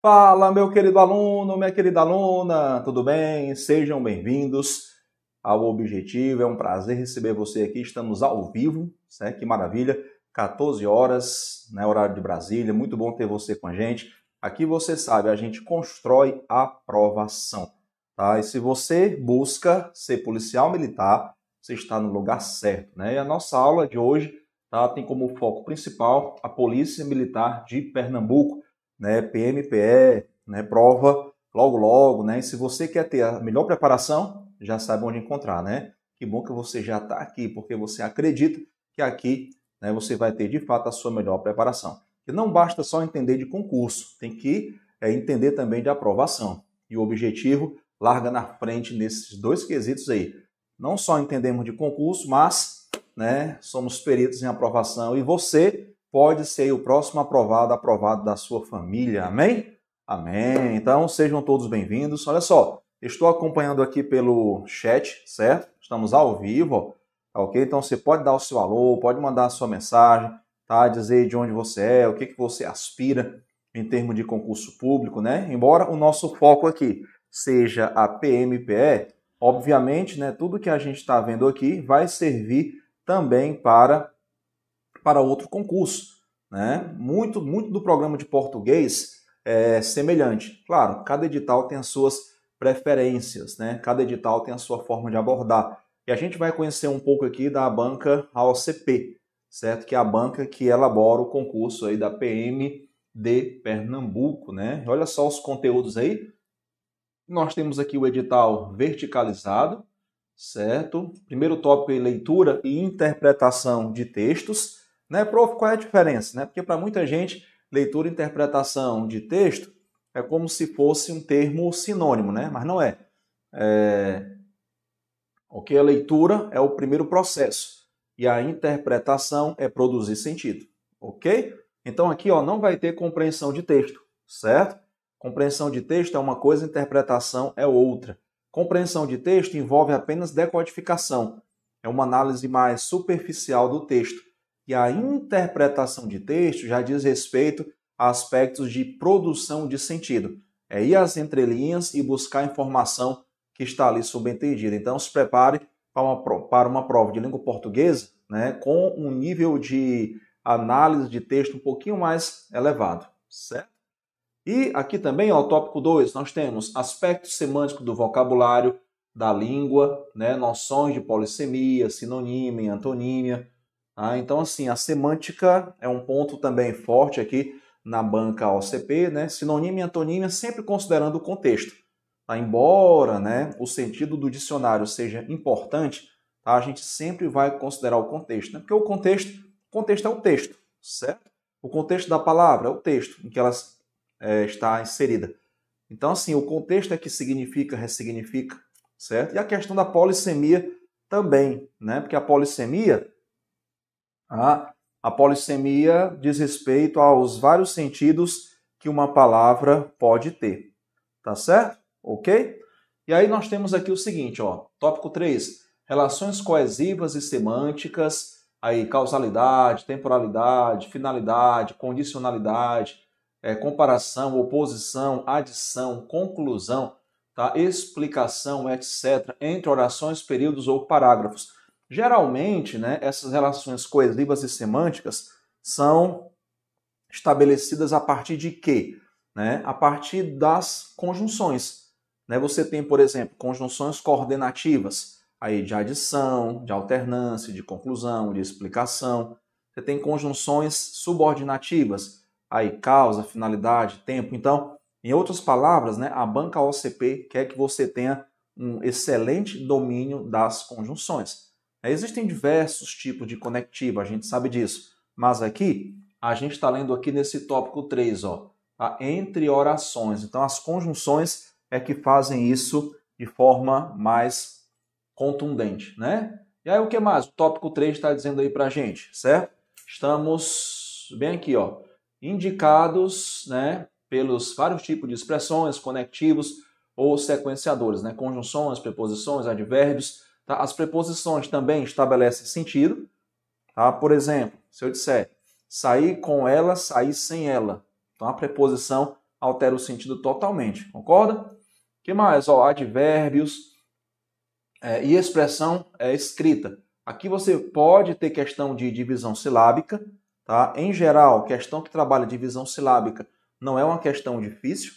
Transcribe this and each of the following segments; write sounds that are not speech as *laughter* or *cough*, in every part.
Fala, meu querido aluno, minha querida aluna, tudo bem? Sejam bem-vindos ao Objetivo. É um prazer receber você aqui. Estamos ao vivo, certo? Que maravilha. 14 horas, né, horário de Brasília. Muito bom ter você com a gente. Aqui você sabe, a gente constrói aprovação, tá? E se você busca ser policial militar, você está no lugar certo, né? E a nossa aula de hoje tá, tem como foco principal a Polícia Militar de Pernambuco né, PMPE, né, prova logo logo, né? E se você quer ter a melhor preparação, já sabe onde encontrar, né? Que bom que você já está aqui, porque você acredita que aqui né, você vai ter de fato a sua melhor preparação. E não basta só entender de concurso, tem que é, entender também de aprovação. E o objetivo larga na frente nesses dois quesitos aí. Não só entendemos de concurso, mas né, somos peritos em aprovação e você pode ser o próximo aprovado, aprovado da sua família. Amém? Amém. Então sejam todos bem-vindos. Olha só, estou acompanhando aqui pelo chat, certo? Estamos ao vivo, tá ok? Então você pode dar o seu alô, pode mandar a sua mensagem, tá? Dizer de onde você é, o que, que você aspira em termos de concurso público, né? Embora o nosso foco aqui seja a PMPE, obviamente, né, tudo que a gente está vendo aqui vai servir também para para outro concurso. Né? Muito, muito do programa de português é semelhante. Claro, cada edital tem as suas preferências, né? cada edital tem a sua forma de abordar. E a gente vai conhecer um pouco aqui da banca AOCP, certo? Que é a banca que elabora o concurso aí da PM de Pernambuco, né? Olha só os conteúdos aí. Nós temos aqui o edital verticalizado, certo? Primeiro tópico é leitura e interpretação de textos. Né, prof, qual é a diferença? Né? Porque para muita gente, leitura e interpretação de texto é como se fosse um termo sinônimo, né? mas não é. é... Ok, a leitura é o primeiro processo e a interpretação é produzir sentido. Ok? Então aqui ó, não vai ter compreensão de texto, certo? Compreensão de texto é uma coisa, interpretação é outra. Compreensão de texto envolve apenas decodificação, é uma análise mais superficial do texto e a interpretação de texto já diz respeito a aspectos de produção de sentido. É ir às entrelinhas e buscar a informação que está ali subentendida. Então, se prepare para uma, para uma prova de língua portuguesa né, com um nível de análise de texto um pouquinho mais elevado, certo? E aqui também, ó, tópico 2, nós temos aspectos semânticos do vocabulário da língua, né, noções de polissemia, sinonímia e antonímia, ah, então, assim, a semântica é um ponto também forte aqui na banca OCP, né? Sinônimo e antonímia sempre considerando o contexto. Tá? Embora né, o sentido do dicionário seja importante, tá? a gente sempre vai considerar o contexto, né? Porque o contexto, contexto é o texto, certo? O contexto da palavra é o texto em que ela é, está inserida. Então, assim, o contexto é que significa, ressignifica, certo? E a questão da polissemia também, né? Porque a polissemia a, polissemia diz respeito aos vários sentidos que uma palavra pode ter. Tá certo? Ok? E aí nós temos aqui o seguinte, ó, tópico 3, relações coesivas e semânticas, aí causalidade, temporalidade, finalidade, condicionalidade, é, comparação, oposição, adição, conclusão, tá? explicação, etc., entre orações, períodos ou parágrafos. Geralmente, né, essas relações coesivas e semânticas são estabelecidas a partir de quê? Né? A partir das conjunções. Né? Você tem, por exemplo, conjunções coordenativas, aí de adição, de alternância, de conclusão, de explicação. Você tem conjunções subordinativas, aí causa, finalidade, tempo. Então, em outras palavras, né, a banca OCP quer que você tenha um excelente domínio das conjunções. Existem diversos tipos de conectiva, a gente sabe disso. Mas aqui, a gente está lendo aqui nesse tópico 3, ó, tá? entre orações. Então, as conjunções é que fazem isso de forma mais contundente, né? E aí, o que mais? O tópico 3 está dizendo aí para a gente, certo? Estamos bem aqui, ó, indicados, né, pelos vários tipos de expressões, conectivos ou sequenciadores, né? Conjunções, preposições, advérbios, Tá? As preposições também estabelecem sentido. Tá? Por exemplo, se eu disser sair com ela, sair sem ela. Então a preposição altera o sentido totalmente, concorda? que mais? Ó, advérbios é, e expressão é, escrita. Aqui você pode ter questão de divisão silábica, tá? Em geral, questão que trabalha divisão silábica não é uma questão difícil,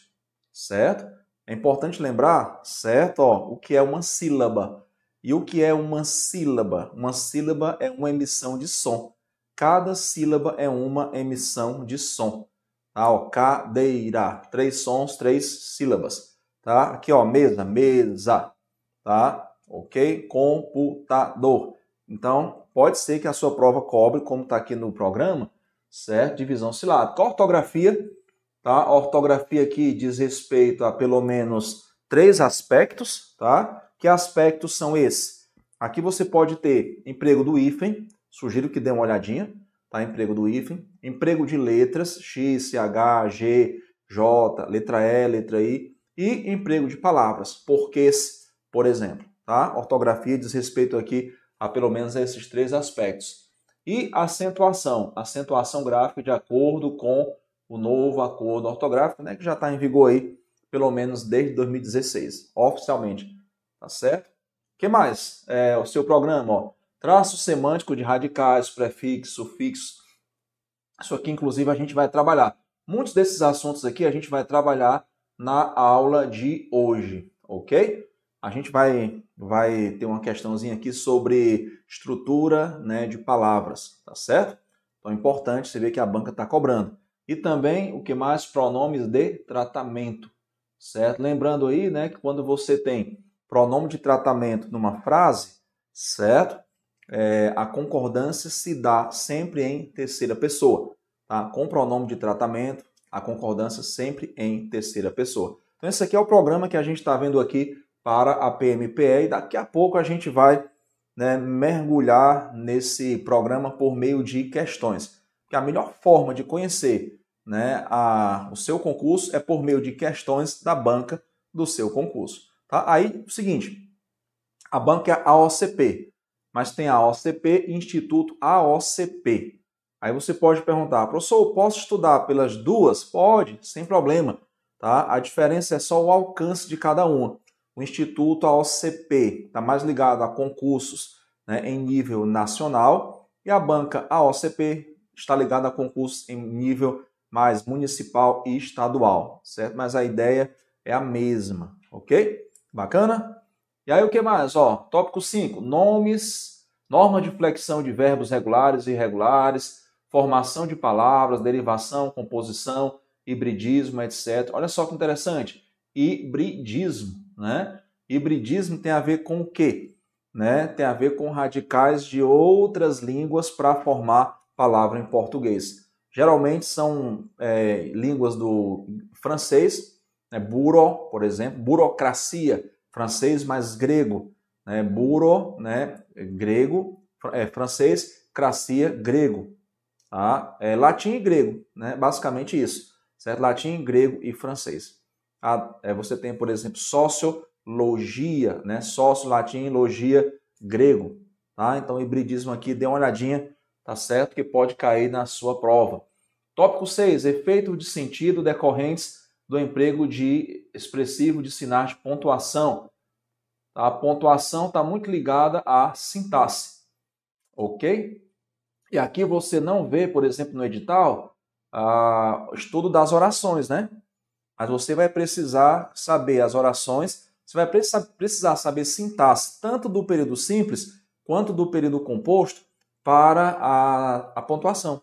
certo? É importante lembrar, certo? Ó, o que é uma sílaba. E o que é uma sílaba? Uma sílaba é uma emissão de som. Cada sílaba é uma emissão de som. Tá? Ó, cadeira, três sons, três sílabas. Tá? Aqui, ó, mesa, mesa. Tá? Ok? Computador. Então, pode ser que a sua prova cobre, como está aqui no programa, certo? Divisão silábica. Ortografia, tá? A ortografia aqui diz respeito a pelo menos três aspectos, tá? Que aspectos são esses? Aqui você pode ter emprego do hífen, sugiro que dê uma olhadinha, tá? Emprego do hífen, emprego de letras, X, H, G, J, letra E, letra I, e emprego de palavras, porquês, por exemplo, tá? Ortografia diz respeito aqui a pelo menos esses três aspectos. E acentuação, acentuação gráfica de acordo com o novo acordo ortográfico, né, que já está em vigor aí pelo menos desde 2016, oficialmente. Tá certo? O que mais? É, o seu programa, ó, traço semântico de radicais, prefixo, sufixo. Isso aqui, inclusive, a gente vai trabalhar. Muitos desses assuntos aqui a gente vai trabalhar na aula de hoje, ok? A gente vai, vai ter uma questãozinha aqui sobre estrutura né, de palavras, tá certo? Então é importante você ver que a banca está cobrando. E também o que mais? Pronomes de tratamento, certo? Lembrando aí né, que quando você tem pronome de tratamento numa frase, certo? É, a concordância se dá sempre em terceira pessoa. Tá? Com pronome de tratamento, a concordância sempre em terceira pessoa. Então, esse aqui é o programa que a gente está vendo aqui para a PMPE e daqui a pouco a gente vai né, mergulhar nesse programa por meio de questões. Que a melhor forma de conhecer né, a, o seu concurso é por meio de questões da banca do seu concurso. Tá? Aí, o seguinte, a banca é AOCP, mas tem a AOCP Instituto AOCP. Aí você pode perguntar, professor, posso estudar pelas duas? Pode, sem problema. Tá? A diferença é só o alcance de cada uma. O Instituto AOCP está mais ligado a concursos né, em nível nacional e a banca AOCP está ligada a concursos em nível mais municipal e estadual, certo? Mas a ideia é a mesma, ok? Bacana? E aí o que mais? Ó, tópico 5, nomes, norma de flexão de verbos regulares e irregulares, formação de palavras, derivação, composição, hibridismo, etc. Olha só que interessante. Hibridismo, né? Hibridismo tem a ver com o quê? Né? Tem a ver com radicais de outras línguas para formar palavra em português. Geralmente são é, línguas do francês, né, buro, por exemplo, burocracia, francês mais grego, né, buro, né, grego, é, francês, cracia, grego, tá? É, latim e grego, né, basicamente isso, certo? Latim, grego e francês. Ah, é, você tem, por exemplo, sociologia, né, sócio, latim, logia, grego, tá? Então, hibridismo aqui, dê uma olhadinha, tá certo? Que pode cair na sua prova. Tópico 6, efeitos de sentido decorrentes do emprego de expressivo de sinais de pontuação. A pontuação está muito ligada à sintaxe, ok? E aqui você não vê, por exemplo, no edital, o estudo das orações, né? Mas você vai precisar saber as orações, você vai precisar saber sintaxe tanto do período simples quanto do período composto para a, a pontuação.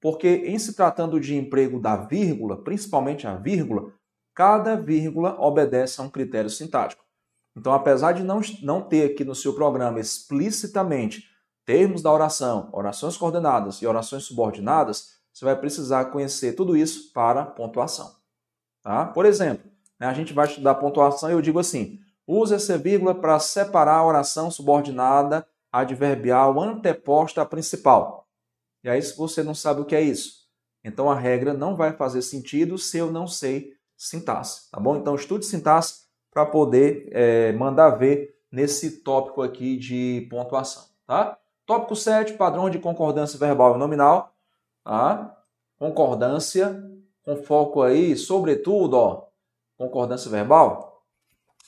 Porque, em se tratando de emprego da vírgula, principalmente a vírgula, cada vírgula obedece a um critério sintático. Então, apesar de não, não ter aqui no seu programa explicitamente termos da oração, orações coordenadas e orações subordinadas, você vai precisar conhecer tudo isso para pontuação. Tá? Por exemplo, né, a gente vai estudar pontuação e eu digo assim: use essa vírgula para separar a oração subordinada adverbial anteposta à principal. E aí, você não sabe o que é isso, então a regra não vai fazer sentido se eu não sei sintaxe, tá bom? Então estude sintaxe para poder é, mandar ver nesse tópico aqui de pontuação, tá? Tópico 7, padrão de concordância verbal e nominal, tá? Concordância com foco aí, sobretudo, ó, concordância verbal,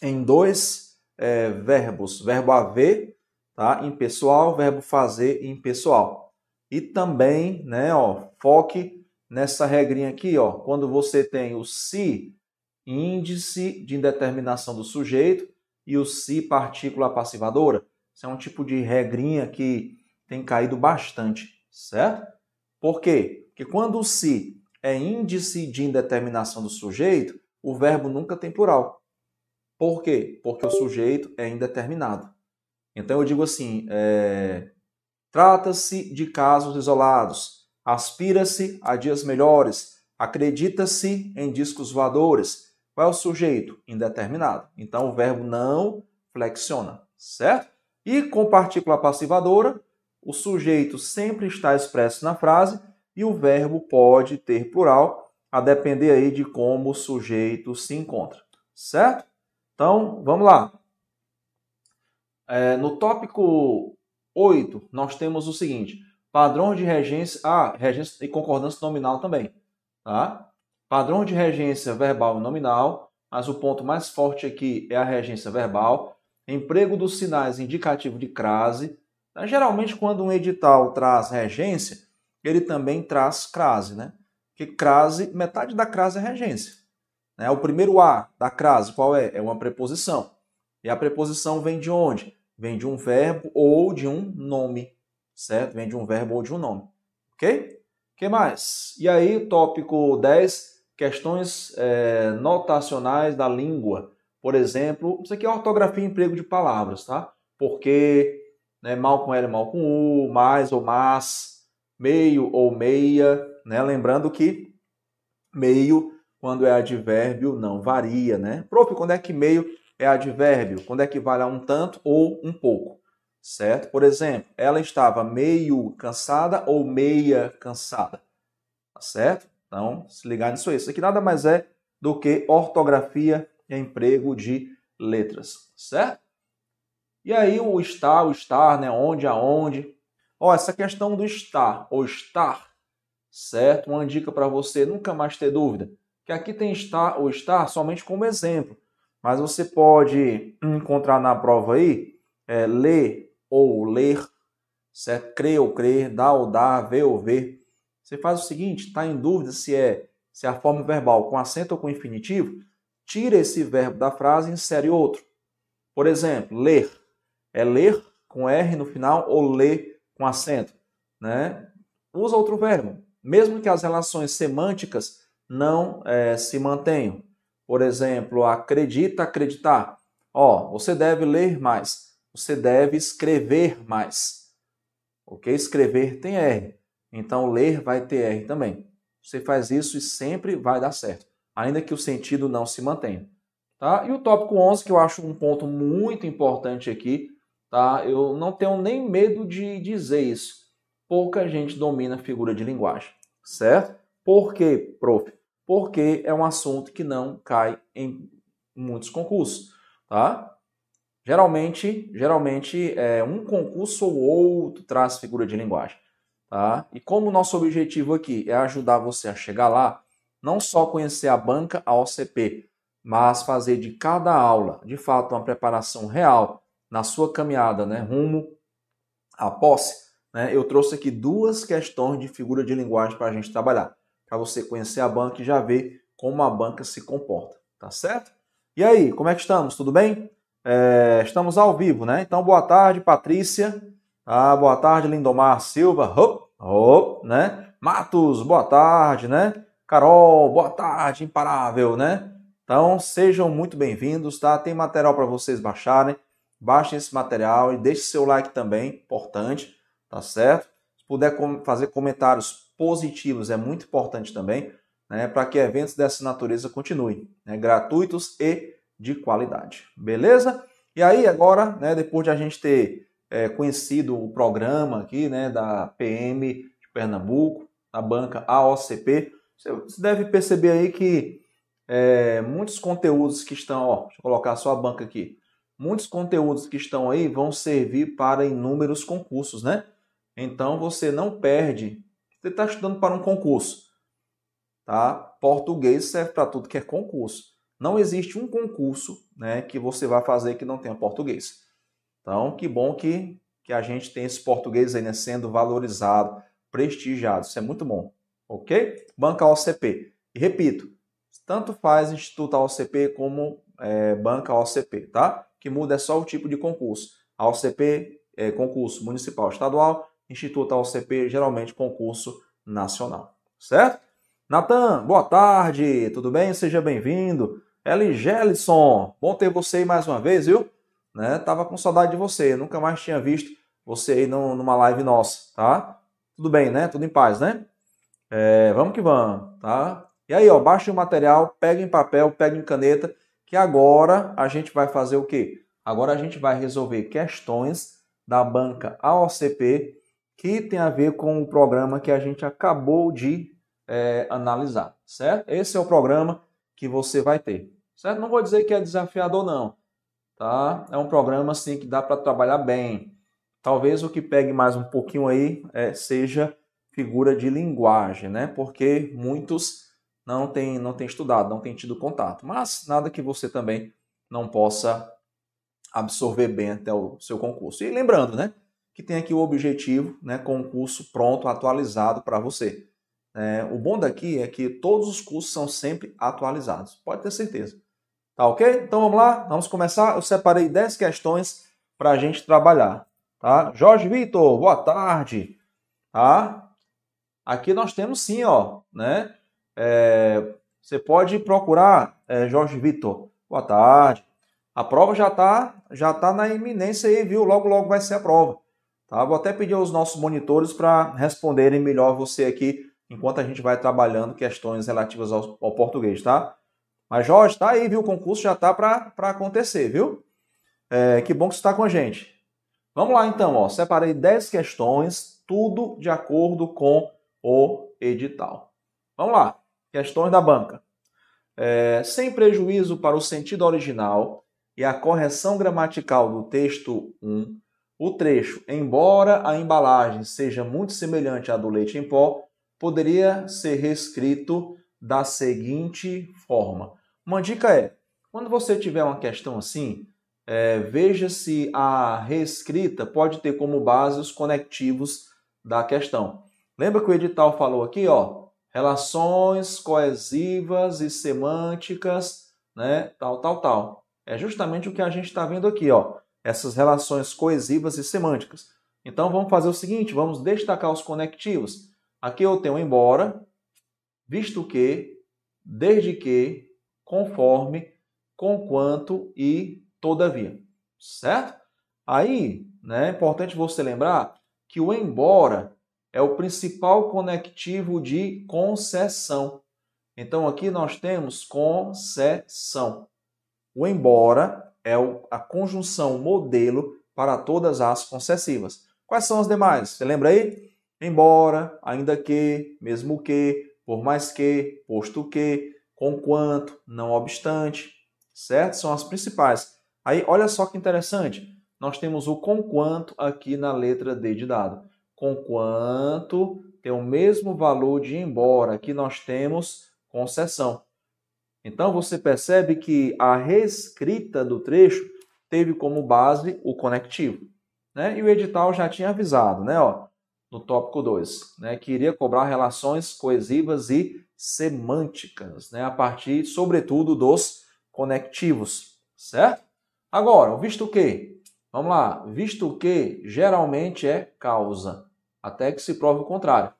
em dois é, verbos, verbo haver, tá? Impessoal, verbo fazer impessoal. E também, né, ó, foque nessa regrinha aqui, ó, quando você tem o se, índice de indeterminação do sujeito, e o se, partícula passivadora. Isso é um tipo de regrinha que tem caído bastante, certo? Por quê? Porque quando o se é índice de indeterminação do sujeito, o verbo nunca tem plural. Por quê? Porque o sujeito é indeterminado. Então eu digo assim: é... trata-se de casos isolados, aspira-se a dias melhores, acredita-se em discos voadores. Qual é o sujeito? Indeterminado. Então o verbo não flexiona, certo? E com partícula passivadora, o sujeito sempre está expresso na frase e o verbo pode ter plural, a depender aí de como o sujeito se encontra, certo? Então, vamos lá. É, no tópico 8, nós temos o seguinte: padrão de regência, ah, regência e concordância nominal também, tá? Padrão de regência verbal e nominal, mas o ponto mais forte aqui é a regência verbal. Emprego dos sinais indicativos de crase. Geralmente, quando um edital traz regência, ele também traz crase, né? Que crase, metade da crase é regência. Né? O primeiro A da crase, qual é? É uma preposição. E a preposição vem de onde? Vem de um verbo ou de um nome, certo? Vem de um verbo ou de um nome, ok? Que mais? E aí, tópico 10, questões é, notacionais da língua. Por exemplo, isso aqui é ortografia e emprego de palavras, tá? Porque, né, mal com L, mal com U, mais ou mas, meio ou meia, né? Lembrando que meio, quando é advérbio, não varia, né? Prof, quando é que meio é advérbio? Quando é que vale um tanto ou um pouco, certo? Por exemplo, ela estava meio cansada ou meia cansada, tá certo? Então, se ligar nisso aí. Isso aqui nada mais é do que ortografia e emprego de letras, certo? E aí o estar, o estar, né? Onde, aonde. Ó, essa questão do estar ou estar, certo? Uma dica para você nunca mais ter dúvida. Que aqui tem estar ou estar somente como exemplo. Mas você pode encontrar na prova aí é, ler ou ler, certo? Crer ou crer, dar ou dar, ver ou ver. Você faz o seguinte, está em dúvida se é se é a forma verbal com acento ou com infinitivo, tira esse verbo da frase e insere outro. Por exemplo, ler. É ler com R no final ou ler com acento. Né? Usa outro verbo, mesmo que as relações semânticas não é, se mantenham. Por exemplo, acredita, acreditar. Ó, você deve ler mais. Você deve escrever mais. Ok? Escrever tem R. Então, ler vai ter R também. Você faz isso e sempre vai dar certo, ainda que o sentido não se mantenha. Tá? E o tópico 11, que eu acho um ponto muito importante aqui, tá? eu não tenho nem medo de dizer isso. Pouca gente domina a figura de linguagem, certo? Por quê, prof? Porque é um assunto que não cai em muitos concursos, tá? Geralmente, geralmente é um concurso ou outro traz figura de linguagem. Tá? E como o nosso objetivo aqui é ajudar você a chegar lá, não só conhecer a banca, a OCP, mas fazer de cada aula, de fato, uma preparação real na sua caminhada né, rumo à posse, né, eu trouxe aqui duas questões de figura de linguagem para a gente trabalhar, para você conhecer a banca e já ver como a banca se comporta, tá certo? E aí, como é que estamos? Tudo bem? É, estamos ao vivo, né? Então, boa tarde, Patrícia. Ah, boa tarde, Lindomar Silva. Hop, hop, né? Matos, boa tarde, né? Carol, boa tarde, imparável, né? Então, sejam muito bem-vindos, tá? Tem material para vocês baixarem. Baixem esse material e deixe seu like também, importante, tá certo? Se puder fazer comentários positivos, é muito importante também, né? Para que eventos dessa natureza continuem, né? Gratuitos e de qualidade, beleza? E aí, agora, né, depois de a gente ter é, conhecido o programa aqui, né, da PM de Pernambuco, a banca AOCP, você deve perceber aí que é, muitos conteúdos que estão, ó, deixa eu colocar só a banca aqui, muitos conteúdos que estão aí vão servir para inúmeros concursos, né? Então você não perde, você está estudando para um concurso, tá? Português serve para tudo que é concurso. Não existe um concurso né, que você vai fazer que não tenha português. Então, que bom que, que a gente tem esse português aí né, sendo valorizado, prestigiado. Isso é muito bom, ok? Banca OCP. E repito, tanto faz Instituto OCP como é, Banca OCP, tá? Que muda é só o tipo de concurso. A OCP é concurso municipal estadual, Instituto OCP geralmente concurso nacional, certo? Natan, boa tarde, tudo bem? Seja bem-vindo. Eli Gelson, bom ter você aí mais uma vez, viu? Né? Tava com saudade de você, nunca mais tinha visto você aí numa live nossa, tá? Tudo bem, né? Tudo em paz, né? É, vamos que vamos, tá? E aí, ó, baixe o material, pegue em papel, pegue em caneta, que agora a gente vai fazer o quê? Agora a gente vai resolver questões da banca AOCP que tem a ver com o programa que a gente acabou de é, analisar, certo? Esse é o programa que você vai ter. Certo? Não vou dizer que é desafiador, não. Tá? É um programa assim que dá para trabalhar bem. Talvez o que pegue mais um pouquinho aí é, seja figura de linguagem, né? Porque muitos não têm, não têm estudado, não têm tido contato. Mas nada que você também não possa absorver bem até o seu concurso. E lembrando, né? Que tem aqui o objetivo, né? Concurso pronto, atualizado para você. É, o bom daqui é que todos os cursos são sempre atualizados, pode ter certeza. Tá ok? Então vamos lá, vamos começar. Eu separei 10 questões para a gente trabalhar. Tá? Jorge Vitor, boa tarde. Tá? Aqui nós temos sim, ó, né? É, você pode procurar, é, Jorge Vitor, boa tarde. A prova já está já tá na iminência aí, viu? Logo, logo vai ser a prova. Tá? Vou até pedir aos nossos monitores para responderem melhor você aqui enquanto a gente vai trabalhando questões relativas ao, ao português, tá? Mas, Jorge, tá aí, viu? O concurso já tá para acontecer, viu? É, que bom que você está com a gente. Vamos lá, então, ó. Separei 10 questões, tudo de acordo com o edital. Vamos lá. Questões da banca. É, sem prejuízo para o sentido original e a correção gramatical do texto 1, o trecho, embora a embalagem seja muito semelhante à do leite em pó, poderia ser reescrito da seguinte forma. Uma dica é, quando você tiver uma questão assim, é, veja se a reescrita pode ter como base os conectivos da questão. Lembra que o edital falou aqui, ó, relações coesivas e semânticas, né, tal, tal, tal. É justamente o que a gente está vendo aqui, ó, essas relações coesivas e semânticas. Então vamos fazer o seguinte, vamos destacar os conectivos. Aqui eu tenho embora, visto que, desde que, conforme, conquanto e todavia. Certo? Aí, né, é importante você lembrar que o embora é o principal conectivo de concessão. Então aqui nós temos concessão. O embora é a conjunção modelo para todas as concessivas. Quais são as demais? Você lembra aí? embora, ainda que, mesmo que, por mais que, posto que, com quanto, não obstante, certo? São as principais. Aí, olha só que interessante. Nós temos o com quanto aqui na letra D de dado. Com quanto tem o mesmo valor de embora. Aqui nós temos concessão. Então, você percebe que a reescrita do trecho teve como base o conectivo. Né? E o edital já tinha avisado, né? Ó, no tópico 2, né, que iria cobrar relações coesivas e semânticas, né, a partir, sobretudo, dos conectivos, certo? Agora, visto que, vamos lá, visto que geralmente é causa, até que se prove o contrário.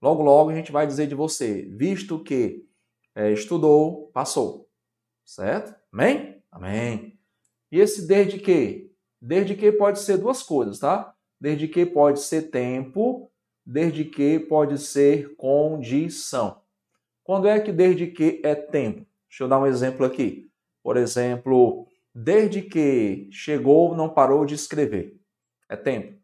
Logo, logo a gente vai dizer de você, visto que é, estudou, passou, certo? Amém? Amém. E esse desde que? Desde que pode ser duas coisas, tá? desde que pode ser tempo, desde que pode ser condição. Quando é que desde que é tempo? Deixa eu dar um exemplo aqui. Por exemplo, desde que chegou, não parou de escrever. É tempo.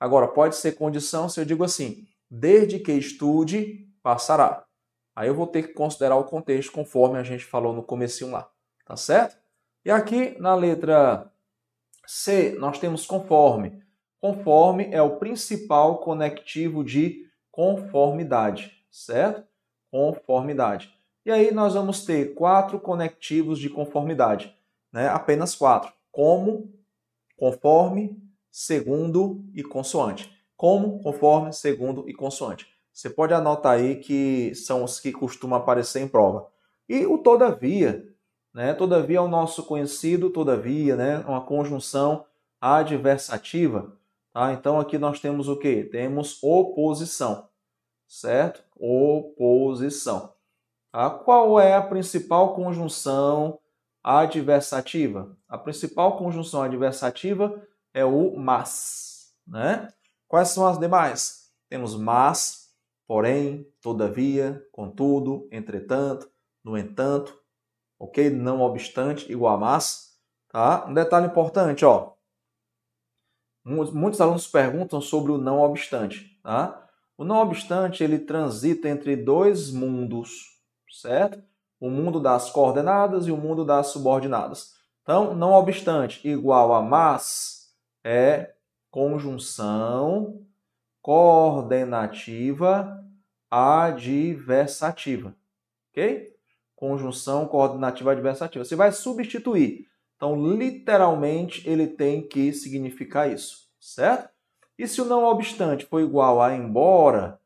Agora, pode ser condição se eu digo assim: desde que estude, passará. Aí eu vou ter que considerar o contexto conforme a gente falou no comecinho lá. Tá certo? E aqui na letra C, nós temos conforme. Conforme é o principal conectivo de conformidade, certo? conformidade. E aí nós vamos ter quatro conectivos de conformidade, né? apenas quatro. Como, conforme, segundo e consoante. Como, conforme, segundo e consoante. Você pode anotar aí que são os que costumam aparecer em prova. E o todavia, né? Todavia é o nosso conhecido, todavia, né? Uma conjunção adversativa. Tá? Então aqui nós temos o que? Temos oposição, certo? Oposição. Tá? Qual é a principal conjunção adversativa? A principal conjunção adversativa é o mas, né? Quais são as demais? Temos mas, porém, todavia, contudo, entretanto, no entanto, ok? Não obstante, igual a mas, tá? Um detalhe importante, ó. Muitos alunos perguntam sobre o não obstante, tá? O não obstante, ele transita entre dois mundos, certo? O mundo das coordenadas e o mundo das subordinadas. Então, não obstante igual a mas é conjunção coordenativa adversativa, ok? Conjunção coordenativa adversativa. Você vai substituir. Então, literalmente, ele tem que significar isso, certo? E se o não obstante for igual a embora,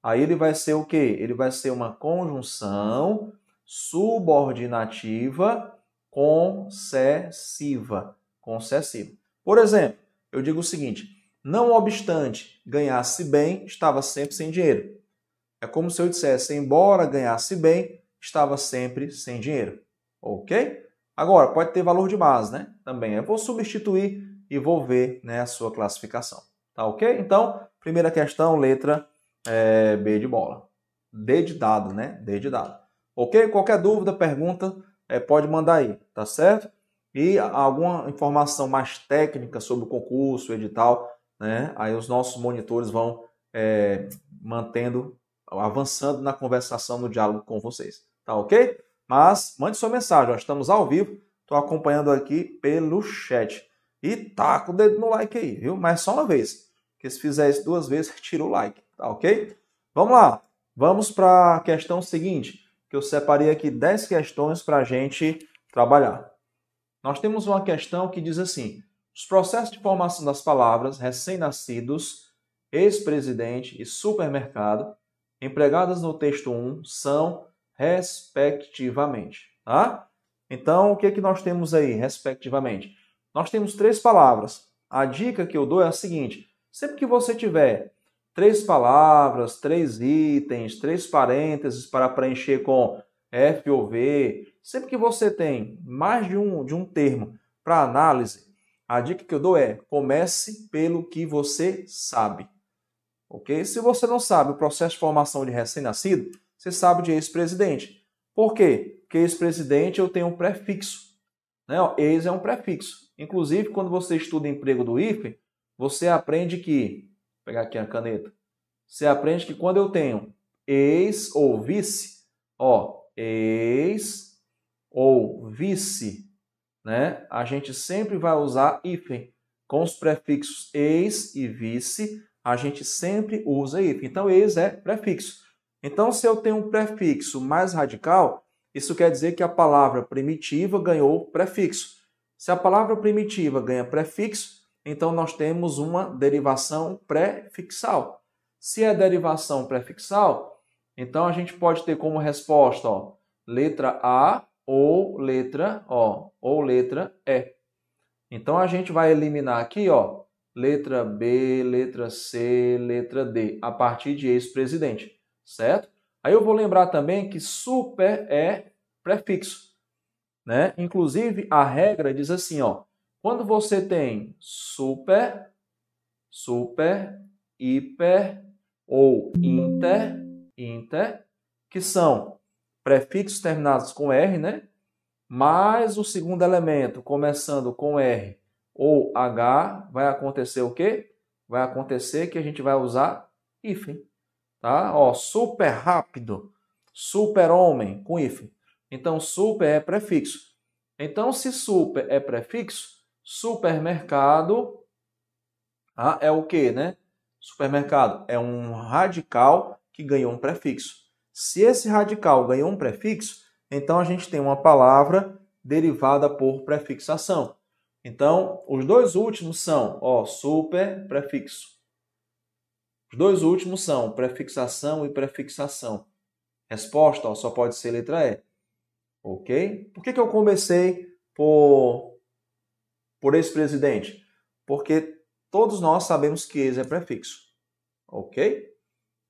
aí ele vai ser o quê? Ele vai ser uma conjunção subordinativa concessiva. Concessiva. Por exemplo, eu digo o seguinte: não obstante ganhasse bem, estava sempre sem dinheiro. É como se eu dissesse, embora ganhasse bem, estava sempre sem dinheiro. Ok? Agora, pode ter valor de base, né? Também. Eu vou substituir e vou ver né, a sua classificação. Tá ok? Então, primeira questão, letra é, B de bola. D de dado, né? D de dado. Ok? Qualquer dúvida, pergunta, é, pode mandar aí, tá certo? E alguma informação mais técnica sobre o concurso, edital, né? Aí os nossos monitores vão é, mantendo, avançando na conversação, no diálogo com vocês. Tá ok? Mas mande sua mensagem, nós estamos ao vivo, estou acompanhando aqui pelo chat. E taca o dedo no like aí, viu? Mas só uma vez. Porque se fizer isso duas vezes, *laughs* tira o like, tá ok? Vamos lá. Vamos para a questão seguinte, que eu separei aqui 10 questões para a gente trabalhar. Nós temos uma questão que diz assim: os processos de formação das palavras recém-nascidos, ex-presidente e supermercado, empregadas no texto 1, são respectivamente. Tá? Então, o que, é que nós temos aí, respectivamente? Nós temos três palavras. A dica que eu dou é a seguinte: Sempre que você tiver três palavras, três itens, três parênteses para preencher com F ou V, sempre que você tem mais de um, de um termo para análise, a dica que eu dou é comece pelo que você sabe. Ok? Se você não sabe o processo de formação de recém-nascido, você sabe de ex-presidente. Por quê? Porque ex-presidente eu tenho um prefixo. Né? Ex é um prefixo. Inclusive, quando você estuda emprego do IFE, você aprende que, vou pegar aqui a caneta, você aprende que quando eu tenho ex ou vice, ó, ex ou vice, né? A gente sempre vai usar hífen. Com os prefixos ex e vice, a gente sempre usa hífen. Então, ex é prefixo. Então, se eu tenho um prefixo mais radical, isso quer dizer que a palavra primitiva ganhou prefixo. Se a palavra primitiva ganha prefixo, então nós temos uma derivação prefixal. Se é derivação prefixal, então a gente pode ter como resposta, ó, letra A ou letra O, ou letra E. Então a gente vai eliminar aqui, ó, letra B, letra C, letra D, a partir de ex-presidente, certo? Aí eu vou lembrar também que super é prefixo, né? Inclusive a regra diz assim, ó, quando você tem super, super, hiper ou inter, inter, que são prefixos terminados com R, né? Mais o segundo elemento começando com R ou H, vai acontecer o quê? Vai acontecer que a gente vai usar hífen, tá? Ó, super rápido, super homem com hífen. Então, super é prefixo. Então, se super é prefixo, Supermercado ah, é o que, né? Supermercado é um radical que ganhou um prefixo. Se esse radical ganhou um prefixo, então a gente tem uma palavra derivada por prefixação. Então, os dois últimos são, ó, super prefixo. Os dois últimos são prefixação e prefixação. Resposta ó, só pode ser letra E. Ok? Por que, que eu comecei por, por esse presidente? Porque todos nós sabemos que esse é prefixo. Ok?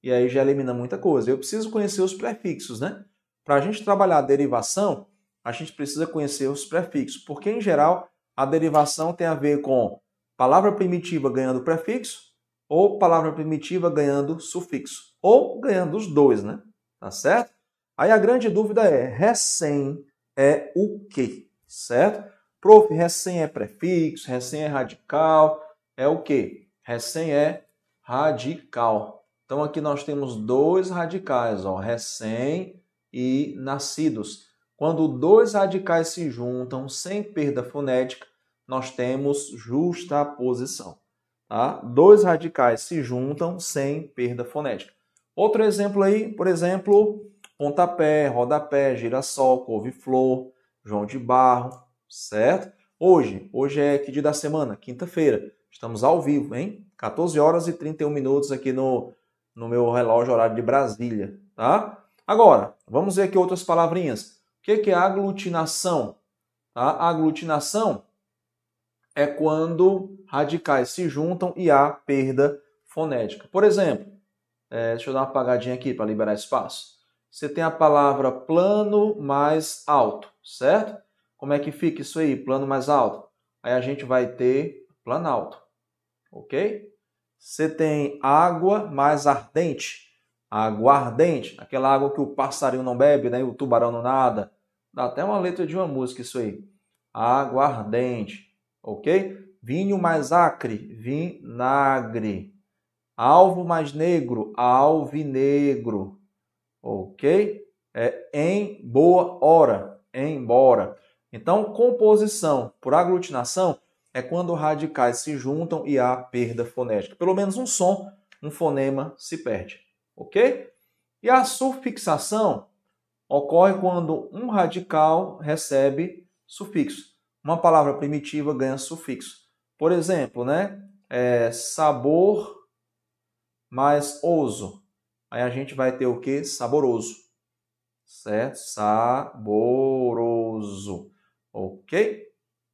E aí já elimina muita coisa. Eu preciso conhecer os prefixos, né? Para a gente trabalhar a derivação, a gente precisa conhecer os prefixos, porque em geral a derivação tem a ver com palavra primitiva ganhando prefixo ou palavra primitiva ganhando sufixo, ou ganhando os dois, né? Tá certo? Aí a grande dúvida é: recém é o quê? Certo? Prof, recém é prefixo, recém é radical, é o quê? Recém é radical. Então aqui nós temos dois radicais, ó, recém e nascidos. Quando dois radicais se juntam sem perda fonética, nós temos justaposição. Tá? Dois radicais se juntam sem perda fonética. Outro exemplo aí, por exemplo, pontapé, rodapé, girassol, couve-flor, João de Barro, certo? Hoje, hoje é que dia da semana? Quinta-feira. Estamos ao vivo, hein? 14 horas e 31 minutos aqui no, no meu relógio horário de Brasília, tá? Agora, vamos ver aqui outras palavrinhas. O que é aglutinação? Tá? aglutinação é quando radicais se juntam e há perda fonética. Por exemplo, é, deixa eu dar uma apagadinha aqui para liberar espaço. Você tem a palavra plano mais alto, certo? Como é que fica isso aí, plano mais alto? Aí a gente vai ter planalto, ok? Você tem água mais ardente, água ardente, aquela água que o passarinho não bebe, né? o tubarão não nada. Dá até uma letra de uma música isso aí. Água ardente ok? Vinho mais acre, vinagre. Alvo mais negro, alvinegro, ok? É em boa hora, embora. Então, composição por aglutinação é quando radicais se juntam e há perda fonética. Pelo menos um som, um fonema se perde, ok? E a sufixação ocorre quando um radical recebe sufixo uma palavra primitiva ganha sufixo. Por exemplo, né? É, sabor mais oso. Aí a gente vai ter o que? Saboroso. Certo? Saboroso. Ok?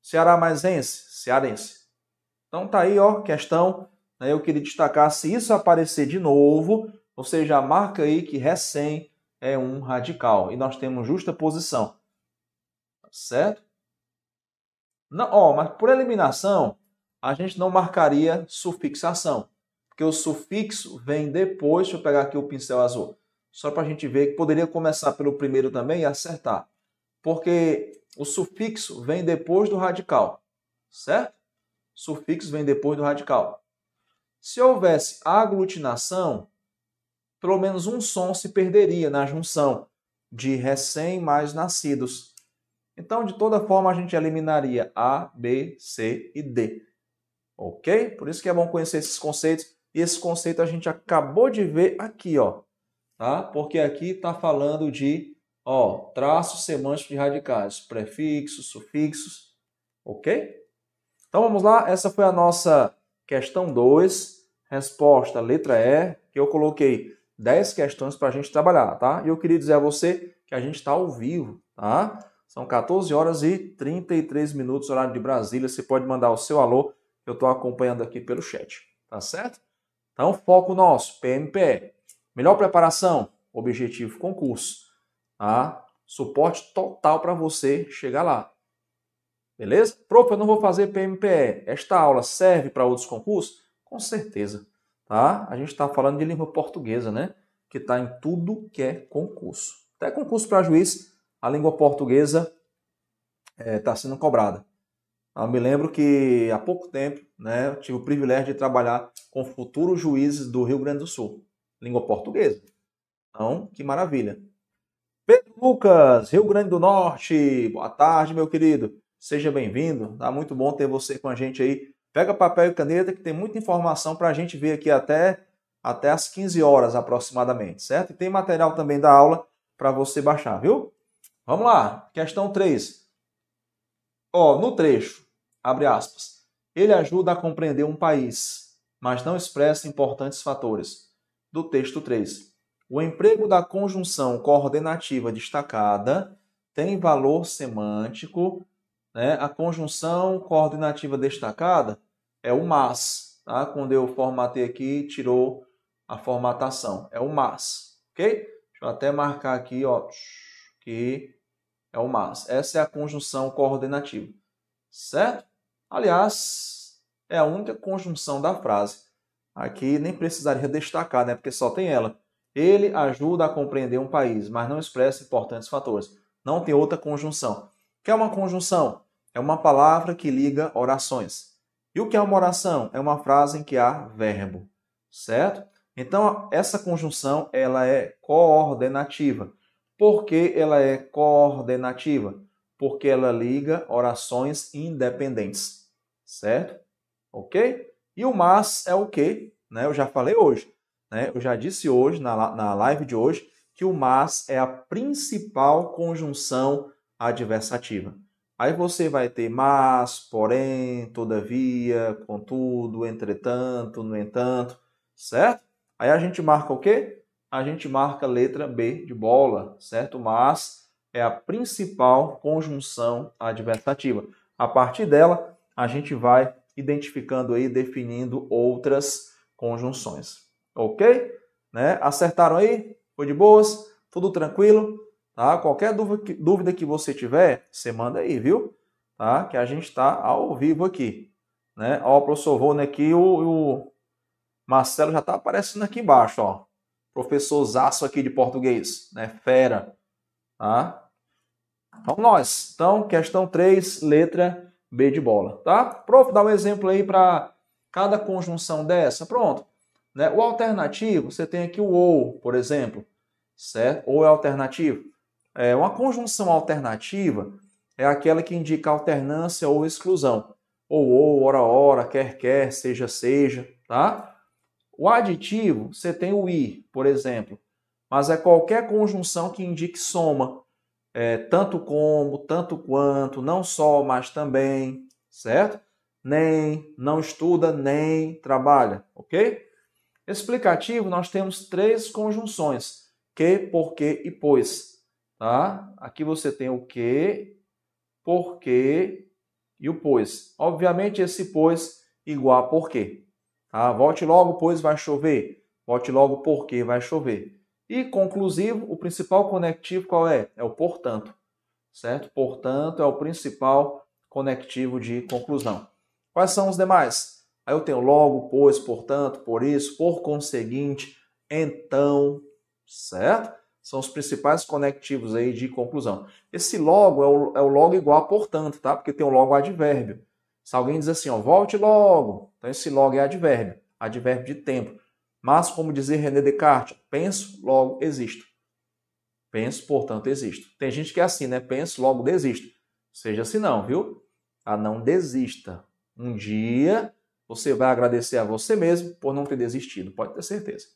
Ceará mais ense? Cearense. Então tá aí, ó, questão. Né? Eu queria destacar, se isso aparecer de novo, você já marca aí que recém é um radical. E nós temos justa posição. Certo? Não, ó, mas por eliminação, a gente não marcaria sufixação, porque o sufixo vem depois. Deixa eu pegar aqui o pincel azul, só para a gente ver que poderia começar pelo primeiro também e acertar, porque o sufixo vem depois do radical, certo? Sufixo vem depois do radical. Se houvesse aglutinação, pelo menos um som se perderia na junção de recém mais nascidos. Então, de toda forma, a gente eliminaria A, B, C e D. Ok? Por isso que é bom conhecer esses conceitos. E esse conceito a gente acabou de ver aqui, ó. Tá? Porque aqui está falando de ó, traços semânticos de radicais, prefixos, sufixos. Ok? Então vamos lá, essa foi a nossa questão 2, resposta letra E, que eu coloquei 10 questões para a gente trabalhar, tá? E eu queria dizer a você que a gente está ao vivo, tá? São 14 horas e 33 minutos, horário de Brasília. Você pode mandar o seu alô, eu estou acompanhando aqui pelo chat. Tá certo? Então, foco nosso, PMPE. Melhor preparação, objetivo concurso. Tá? Suporte total para você chegar lá. Beleza? Prof, eu não vou fazer PMPE. Esta aula serve para outros concursos? Com certeza. Tá? A gente está falando de língua portuguesa, né? Que está em tudo que é concurso. Até concurso para juiz a língua portuguesa está é, tá sendo cobrada. Eu me lembro que há pouco tempo né, eu tive o privilégio de trabalhar com futuros juízes do Rio Grande do Sul, língua portuguesa. Então, que maravilha. Lucas, Rio Grande do Norte, boa tarde, meu querido. Seja bem-vindo, tá muito bom ter você com a gente aí. Pega papel e caneta que tem muita informação para a gente ver aqui até até às 15 horas aproximadamente, certo? E tem material também da aula para você baixar, viu? Vamos lá, questão 3. Ó, no trecho, abre aspas, ele ajuda a compreender um país, mas não expressa importantes fatores. Do texto 3. O emprego da conjunção coordenativa destacada tem valor semântico. Né? A conjunção coordenativa destacada é o mas. Tá? Quando eu formatei aqui, tirou a formatação. É o mas. Ok? Deixa eu até marcar aqui, ó, que é o mas. Essa é a conjunção coordenativa. Certo? Aliás, é a única conjunção da frase. Aqui nem precisaria destacar, né? Porque só tem ela. Ele ajuda a compreender um país, mas não expressa importantes fatores. Não tem outra conjunção. O que é uma conjunção? É uma palavra que liga orações. E o que é uma oração? É uma frase em que há verbo, certo? Então, essa conjunção ela é coordenativa. Por que ela é coordenativa? Porque ela liga orações independentes, certo? Ok? E o mas é o que? Né? Eu já falei hoje. Né? Eu já disse hoje, na, na live de hoje, que o mas é a principal conjunção adversativa. Aí você vai ter mas, porém, todavia, contudo, entretanto, no entanto, certo? Aí a gente marca o quê? A gente marca a letra B de bola, certo? Mas é a principal conjunção adversativa. A partir dela, a gente vai identificando aí, definindo outras conjunções. Ok? Né? Acertaram aí? Foi de boas? Tudo tranquilo? Tá? Qualquer dúvida que você tiver, você manda aí, viu? Tá? Que a gente está ao vivo aqui. Né? Ó, o professor Rony aqui, o, o Marcelo já está aparecendo aqui embaixo, ó. Professor Zaço aqui de português, né? Fera. Tá? Vamos nós. Então, questão 3, letra B de bola, tá? Prof, dá um exemplo aí para cada conjunção dessa. Pronto. Né? O alternativo, você tem aqui o ou, por exemplo, certo? Ou é alternativo. É, uma conjunção alternativa é aquela que indica alternância ou exclusão. Ou, ou, ora, ora, quer, quer, seja, seja, tá? O aditivo, você tem o i, por exemplo, mas é qualquer conjunção que indique soma. É, tanto como, tanto quanto, não só, mas também, certo? Nem, não estuda, nem trabalha, ok? Explicativo, nós temos três conjunções: que, porque e pois. Tá? Aqui você tem o que, porque e o pois. Obviamente, esse pois igual a porque. Tá? Volte logo, pois vai chover. Volte logo, porque vai chover. E conclusivo, o principal conectivo qual é? É o portanto. Certo? Portanto, é o principal conectivo de conclusão. Quais são os demais? Aí eu tenho logo, pois, portanto, por isso, por conseguinte, então, certo? São os principais conectivos aí de conclusão. Esse logo é o, é o logo igual a portanto, tá? Porque tem o logo advérbio. Se alguém diz assim, ó, volte logo, então esse logo é advérbio, advérbio de tempo. Mas, como dizia René Descartes, penso, logo existo. Penso, portanto, existo. Tem gente que é assim, né? Penso, logo desisto. Seja assim não, viu? A não desista. Um dia você vai agradecer a você mesmo por não ter desistido, pode ter certeza.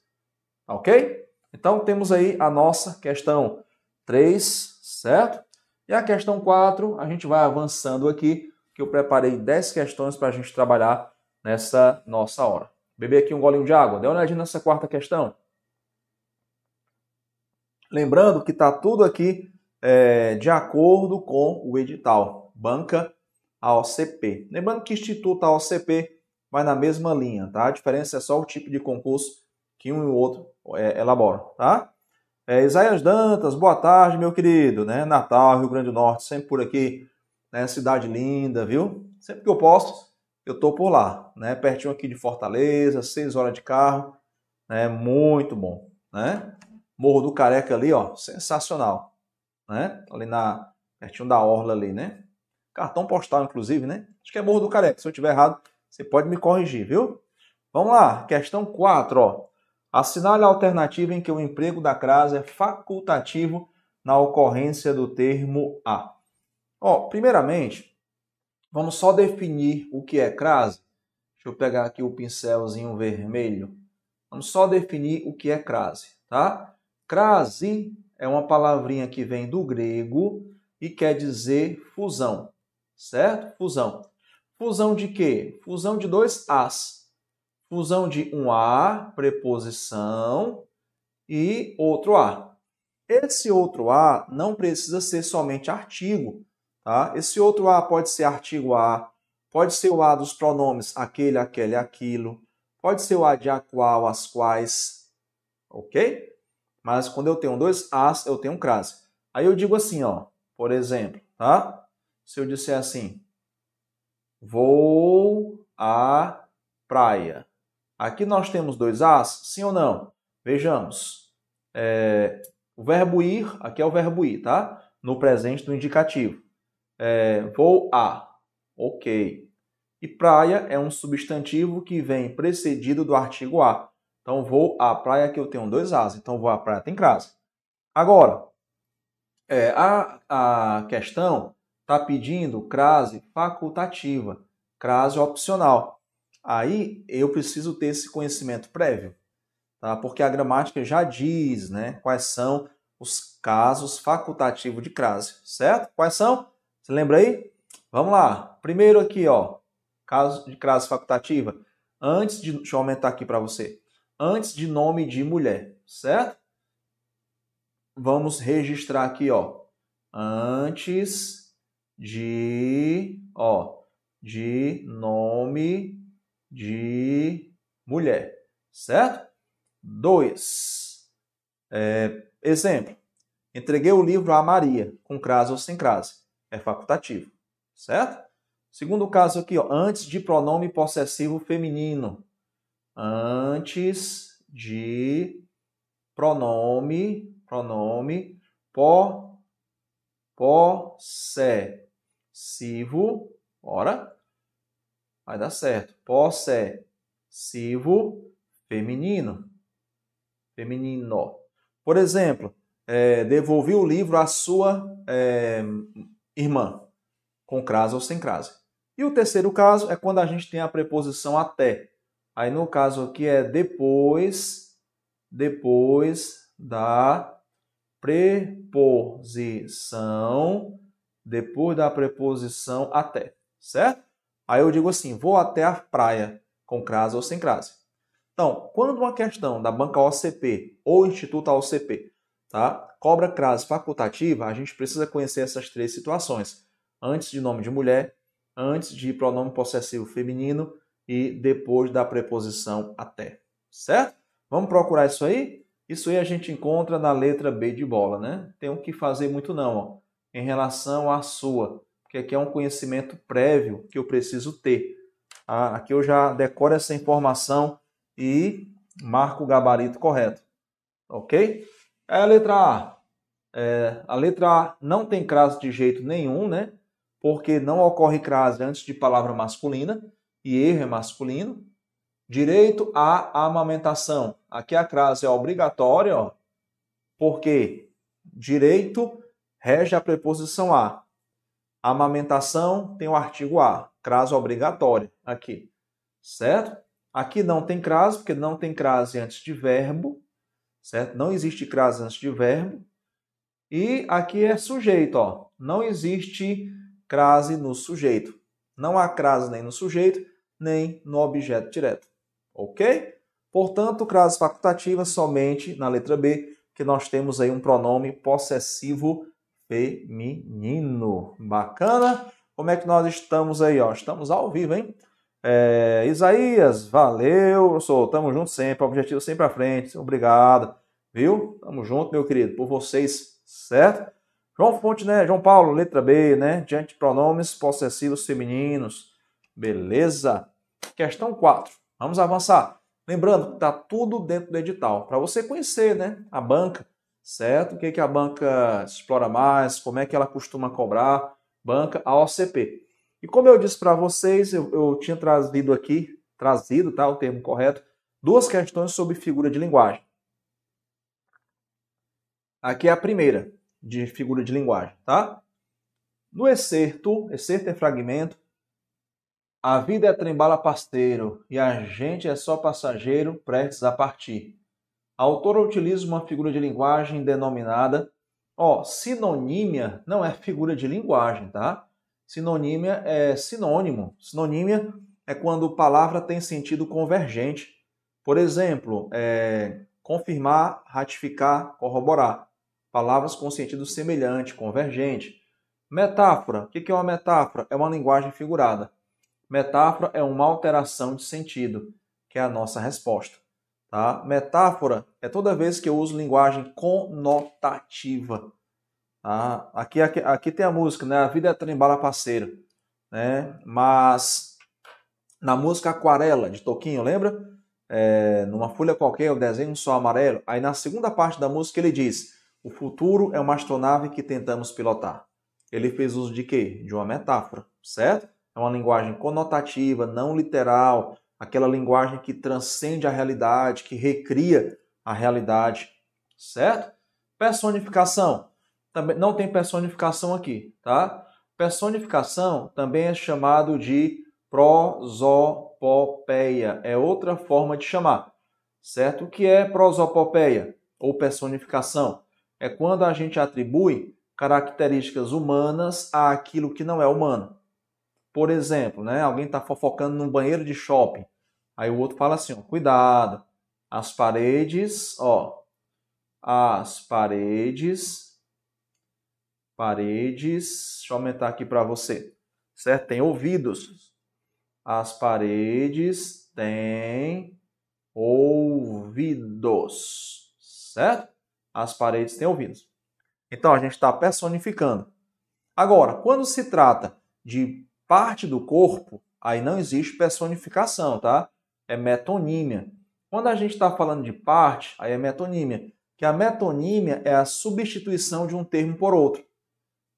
Ok? Então temos aí a nossa questão 3, certo? E a questão 4, a gente vai avançando aqui, que eu preparei 10 questões para a gente trabalhar nessa nossa hora. Beber aqui um golinho de água. Dê uma olhadinha nessa quarta questão. Lembrando que está tudo aqui é, de acordo com o edital. Banca AOCP. Lembrando que Instituto AOCP vai na mesma linha, tá? A diferença é só o tipo de concurso que um e o outro é, elaboram, tá? É, Isaías Dantas, boa tarde, meu querido, né? Natal, Rio Grande do Norte, sempre por aqui, né? Cidade linda, viu? Sempre que eu posto, eu tô por lá, né? Pertinho aqui de Fortaleza, seis horas de carro, né? Muito bom, né? Morro do Careca ali, ó, sensacional, né? Ali na pertinho da orla ali, né? Cartão postal, inclusive, né? Acho que é Morro do Careca. Se eu tiver errado, você pode me corrigir, viu? Vamos lá, questão 4. Ó. Assinale a alternativa em que o emprego da crase é facultativo na ocorrência do termo A. Ó, primeiramente, vamos só definir o que é crase. Deixa eu pegar aqui o pincelzinho vermelho Vamos só definir o que é crase, tá? Crase é uma palavrinha que vem do grego e quer dizer fusão, certo? Fusão. Fusão de quê? Fusão de dois As. Fusão de um A, preposição, e outro A. Esse outro A não precisa ser somente artigo, tá? Esse outro A pode ser artigo A, pode ser o A dos pronomes aquele, aquele, aquilo, pode ser o A de a qual, as quais, ok? Mas quando eu tenho dois As, eu tenho um crase. Aí eu digo assim, ó, por exemplo, tá? Se eu disser assim, vou à praia. Aqui nós temos dois As, sim ou não? Vejamos. É, o verbo ir, aqui é o verbo ir, tá? No presente do indicativo. É, vou a. Ok. E praia é um substantivo que vem precedido do artigo a. Então, vou à praia que eu tenho dois as. Então, vou à praia tem crase. Agora, é, a, a questão está pedindo crase facultativa, crase opcional. Aí eu preciso ter esse conhecimento prévio tá? porque a gramática já diz né, quais são os casos facultativos de crase, certo? Quais são? Você lembra aí? Vamos lá. Primeiro aqui, ó, caso de crase facultativa. Antes de, deixa eu aumentar aqui para você. Antes de nome de mulher, certo? Vamos registrar aqui, ó. Antes de, ó, de nome de mulher, certo? 2. É, exemplo. Entreguei o livro a Maria, com crase ou sem crase. É facultativo. Certo? Segundo caso aqui, ó, antes de pronome possessivo feminino. Antes de pronome, pronome po, possessivo, ora, vai dar certo. Possessivo feminino feminino. Por exemplo, é, devolvi o livro à sua é, irmã, com crase ou sem crase. E o terceiro caso é quando a gente tem a preposição até. Aí no caso aqui é depois, depois da preposição, depois da preposição até, certo? Aí eu digo assim, vou até a praia, com crase ou sem crase. Então, quando uma questão da banca OCP ou Instituto OCP tá, cobra crase facultativa, a gente precisa conhecer essas três situações. Antes de nome de mulher, antes de pronome possessivo feminino e depois da preposição até. Certo? Vamos procurar isso aí? Isso aí a gente encontra na letra B de bola, né? Tem o que fazer muito não, ó, em relação à sua, porque aqui é um conhecimento prévio que eu preciso ter. Ah, aqui eu já decoro essa informação e marca o gabarito correto. Ok? É a letra A. É, a letra A não tem crase de jeito nenhum, né? Porque não ocorre crase antes de palavra masculina e erro é masculino. Direito à amamentação. Aqui a crase é obrigatória, ó, porque direito rege a preposição a. Amamentação tem o artigo a, crase obrigatória aqui, certo? Aqui não tem crase, porque não tem crase antes de verbo, certo? Não existe crase antes de verbo. E aqui é sujeito, ó. Não existe crase no sujeito. Não há crase nem no sujeito, nem no objeto direto. Ok? Portanto, crase facultativa somente na letra B, que nós temos aí um pronome possessivo feminino. Bacana? Como é que nós estamos aí? Ó? Estamos ao vivo, hein? É, Isaías, valeu, sou, tamo junto sempre, objetivo sempre à frente, obrigado, viu? Tamo junto, meu querido, por vocês, certo? João Fonte, né? João Paulo, letra B, né? Diante de pronomes possessivos femininos, beleza? Questão 4, vamos avançar. Lembrando que tá tudo dentro do edital, para você conhecer, né? A banca, certo? O que, que a banca explora mais, como é que ela costuma cobrar, banca AOCP. E como eu disse para vocês, eu, eu, tinha trazido aqui, trazido, tá, o termo correto, duas questões sobre figura de linguagem. Aqui é a primeira de figura de linguagem, tá? No excerto, excerto é fragmento, A vida é trembala parceiro e a gente é só passageiro prestes a partir. A autora utiliza uma figura de linguagem denominada, ó, sinonímia não é figura de linguagem, tá? Sinonímia é sinônimo. Sinonímia é quando palavra tem sentido convergente. Por exemplo, é, confirmar, ratificar, corroborar. Palavras com sentido semelhante, convergente. Metáfora. O que é uma metáfora? É uma linguagem figurada. Metáfora é uma alteração de sentido, que é a nossa resposta. Tá? Metáfora é toda vez que eu uso linguagem conotativa. Tá? Aqui, aqui, aqui tem a música, né? A vida é trembala parceiro. Né? Mas na música Aquarela, de Toquinho, lembra? É, numa folha qualquer, eu desenho um sol amarelo. Aí na segunda parte da música ele diz: O futuro é uma astronave que tentamos pilotar. Ele fez uso de quê? De uma metáfora, certo? É uma linguagem conotativa, não literal, aquela linguagem que transcende a realidade, que recria a realidade, certo? Personificação. Também não tem personificação aqui, tá? Personificação também é chamado de prosopopeia, é outra forma de chamar, certo? O que é prosopopeia ou personificação? É quando a gente atribui características humanas àquilo que não é humano. Por exemplo, né, alguém está fofocando num banheiro de shopping. Aí o outro fala assim: ó, cuidado, as paredes, ó, as paredes, paredes, deixa eu aumentar aqui para você, certo? Tem ouvidos. As paredes têm ouvidos, certo? As paredes têm ouvidos. Então a gente está personificando. Agora, quando se trata de parte do corpo, aí não existe personificação, tá? É metonímia. Quando a gente está falando de parte, aí é metonímia. Que a metonímia é a substituição de um termo por outro.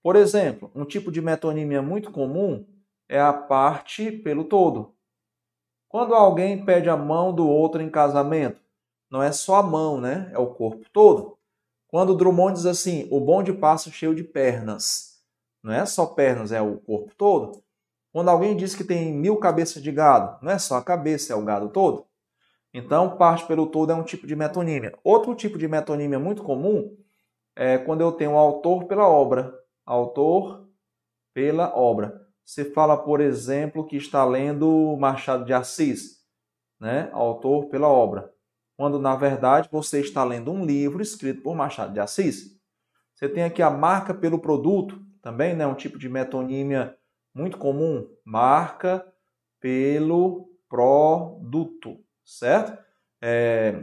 Por exemplo, um tipo de metonímia muito comum é a parte pelo todo. Quando alguém pede a mão do outro em casamento, não é só a mão, né? É o corpo todo. Quando Drummond diz assim, o bonde passa cheio de pernas, não é só pernas, é o corpo todo. Quando alguém diz que tem mil cabeças de gado, não é só a cabeça, é o gado todo. Então, parte pelo todo é um tipo de metonímia. Outro tipo de metonímia muito comum é quando eu tenho autor pela obra. Autor pela obra. Você fala, por exemplo, que está lendo Machado de Assis, né? Autor pela obra. Quando, na verdade, você está lendo um livro escrito por Machado de Assis. Você tem aqui a marca pelo produto, também, né? Um tipo de metonímia muito comum, marca pelo produto, certo? É,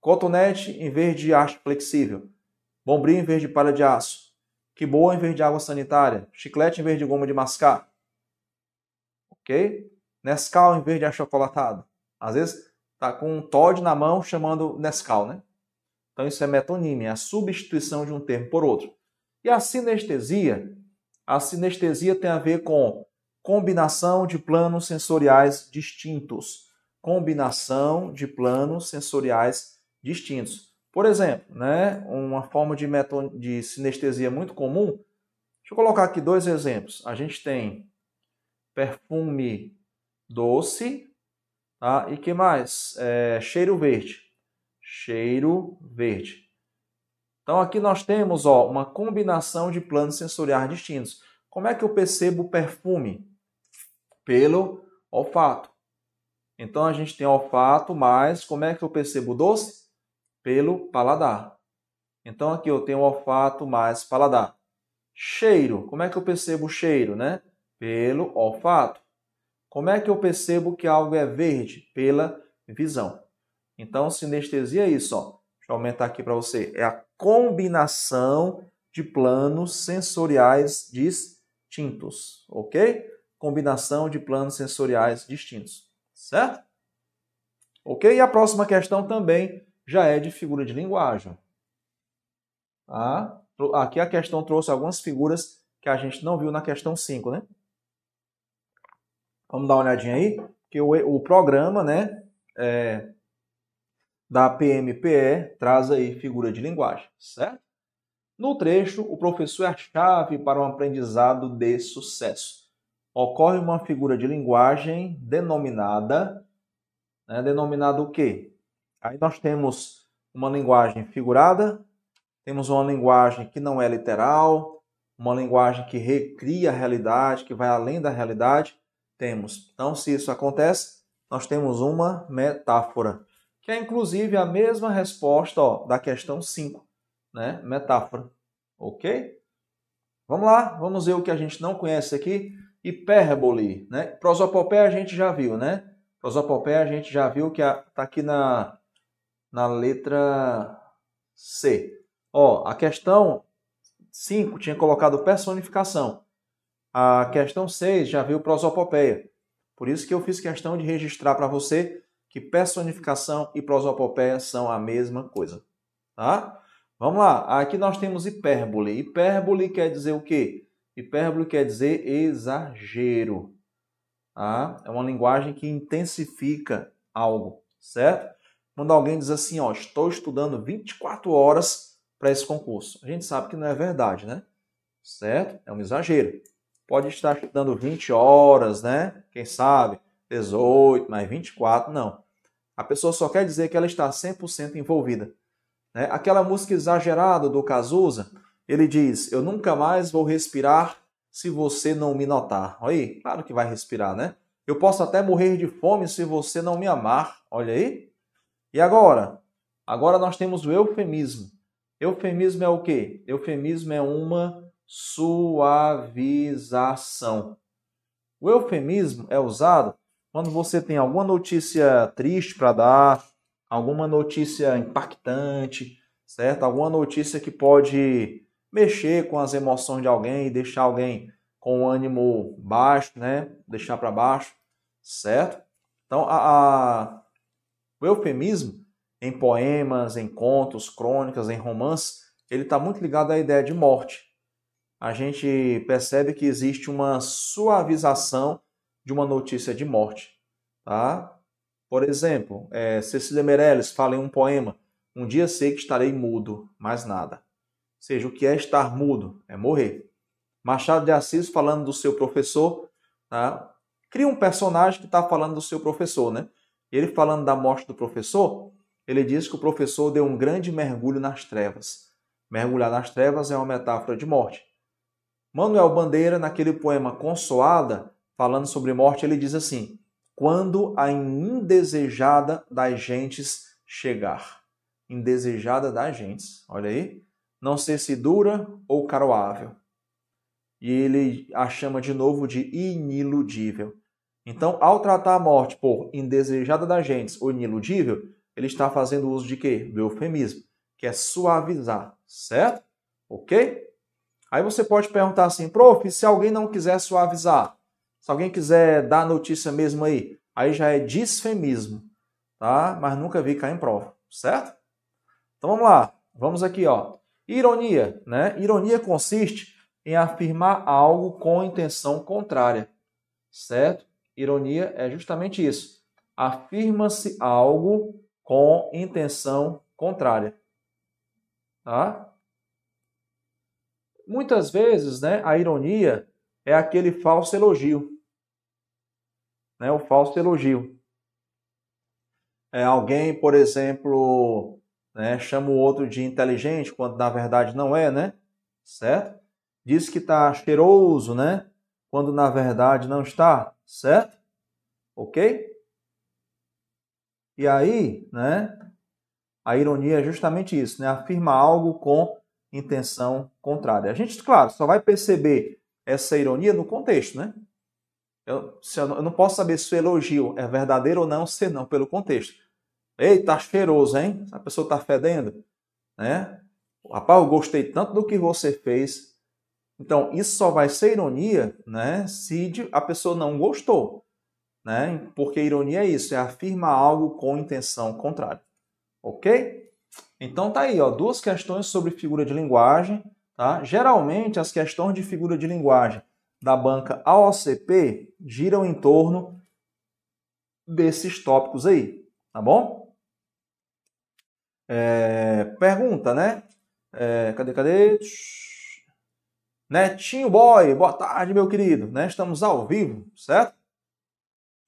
cotonete em vez de haste flexível, bombril em vez de palha de aço, que boa em vez de água sanitária, chiclete em vez de goma de mascar, ok? Nescau em vez de achocolatado. Às vezes tá com um Todd na mão chamando Nescau, né? Então isso é metonímia, é a substituição de um termo por outro. E a sinestesia a sinestesia tem a ver com combinação de planos sensoriais distintos. Combinação de planos sensoriais distintos. Por exemplo, né, uma forma de, de sinestesia muito comum. Deixa eu colocar aqui dois exemplos. A gente tem perfume doce, tá? E que mais? É, cheiro verde. Cheiro verde. Então aqui nós temos ó, uma combinação de planos sensoriais distintos. Como é que eu percebo o perfume? Pelo olfato. Então a gente tem olfato, mas como é que eu percebo o doce? Pelo paladar. Então aqui eu tenho olfato mais paladar. Cheiro. Como é que eu percebo o cheiro, né? Pelo olfato. Como é que eu percebo que algo é verde? Pela visão. Então, sinestesia é isso, ó. Deixa eu aumentar aqui para você. É a combinação de planos sensoriais distintos, ok? Combinação de planos sensoriais distintos, certo? Ok? E a próxima questão também já é de figura de linguagem. Tá? Aqui a questão trouxe algumas figuras que a gente não viu na questão 5, né? Vamos dar uma olhadinha aí, que o, o programa, né, é, da PMPE traz aí figura de linguagem, certo? No trecho, o professor é a chave para um aprendizado de sucesso. ocorre uma figura de linguagem denominada, né, denominada o quê? Aí nós temos uma linguagem figurada, temos uma linguagem que não é literal, uma linguagem que recria a realidade, que vai além da realidade. Temos. Então, se isso acontece, nós temos uma metáfora, que é inclusive a mesma resposta ó, da questão 5, né? Metáfora. Ok? Vamos lá, vamos ver o que a gente não conhece aqui. Hipérbole, né? Prosopopeia a gente já viu, né? Prosopopeia a gente já viu que está aqui na, na letra C. Ó, a questão 5 tinha colocado personificação. A questão 6 já viu prosopopeia. Por isso que eu fiz questão de registrar para você que personificação e prosopopeia são a mesma coisa. Tá? Vamos lá. Aqui nós temos hipérbole. Hipérbole quer dizer o quê? Hipérbole quer dizer exagero. Tá? É uma linguagem que intensifica algo, certo? Quando alguém diz assim, ó, estou estudando 24 horas para esse concurso. A gente sabe que não é verdade, né? Certo? É um exagero. Pode estar dando 20 horas, né? Quem sabe 18, mais 24, não. A pessoa só quer dizer que ela está 100% envolvida. Né? Aquela música exagerada do Cazuza, ele diz: Eu nunca mais vou respirar se você não me notar. Olha aí, claro que vai respirar, né? Eu posso até morrer de fome se você não me amar. Olha aí. E agora? Agora nós temos o eufemismo. Eufemismo é o quê? Eufemismo é uma suavização. O eufemismo é usado quando você tem alguma notícia triste para dar, alguma notícia impactante, certo? Alguma notícia que pode mexer com as emoções de alguém e deixar alguém com o ânimo baixo, né? Deixar para baixo, certo? Então, a, a, o eufemismo em poemas, em contos, crônicas, em romances, ele está muito ligado à ideia de morte. A gente percebe que existe uma suavização de uma notícia de morte. Tá? Por exemplo, é, Cecília Meirelles fala em um poema: Um dia sei que estarei mudo, mais nada. Ou seja, o que é estar mudo? É morrer. Machado de Assis falando do seu professor, tá? cria um personagem que está falando do seu professor, né? Ele falando da morte do professor, ele diz que o professor deu um grande mergulho nas trevas. Mergulhar nas trevas é uma metáfora de morte. Manuel Bandeira, naquele poema Consoada, falando sobre morte, ele diz assim: Quando a indesejada das gentes chegar. Indesejada das gentes, olha aí. Não sei se dura ou caroável. E ele a chama de novo de iniludível. Então, ao tratar a morte por indesejada das gentes ou iniludível, ele está fazendo uso de quê? Do eufemismo, que é suavizar, certo? Ok? Aí você pode perguntar assim, prof, se alguém não quiser suavizar, se alguém quiser dar notícia mesmo aí, aí já é disfemismo, tá? Mas nunca vi cair em prova, certo? Então vamos lá, vamos aqui, ó. Ironia, né? Ironia consiste em afirmar algo com intenção contrária, certo? Ironia é justamente isso. Afirma-se algo com intenção contrária. Tá? Muitas vezes, né, a ironia é aquele falso elogio. Né, o falso elogio. É alguém, por exemplo, né, chama o outro de inteligente, quando na verdade não é, né? Certo? Diz que está cheiroso, né? Quando na verdade não está, certo? Ok? E aí, né, a ironia é justamente isso, né, afirma algo com intenção contrária. A gente, claro, só vai perceber essa ironia no contexto, né? Eu, eu, não posso saber se o elogio é verdadeiro ou não, se não, pelo contexto. Ei, tá cheiroso, hein? A pessoa tá fedendo, né? Rapaz, eu gostei tanto do que você fez. Então, isso só vai ser ironia, né? Se a pessoa não gostou né? Porque ironia é isso, é afirmar algo com intenção contrária. Ok? Então tá aí, ó, duas questões sobre figura de linguagem. Tá? Geralmente as questões de figura de linguagem da banca AOCP giram em torno desses tópicos aí, tá bom? É, pergunta, né? É, cadê, cadê? Netinho Boy, boa tarde, meu querido. Né? Estamos ao vivo, certo?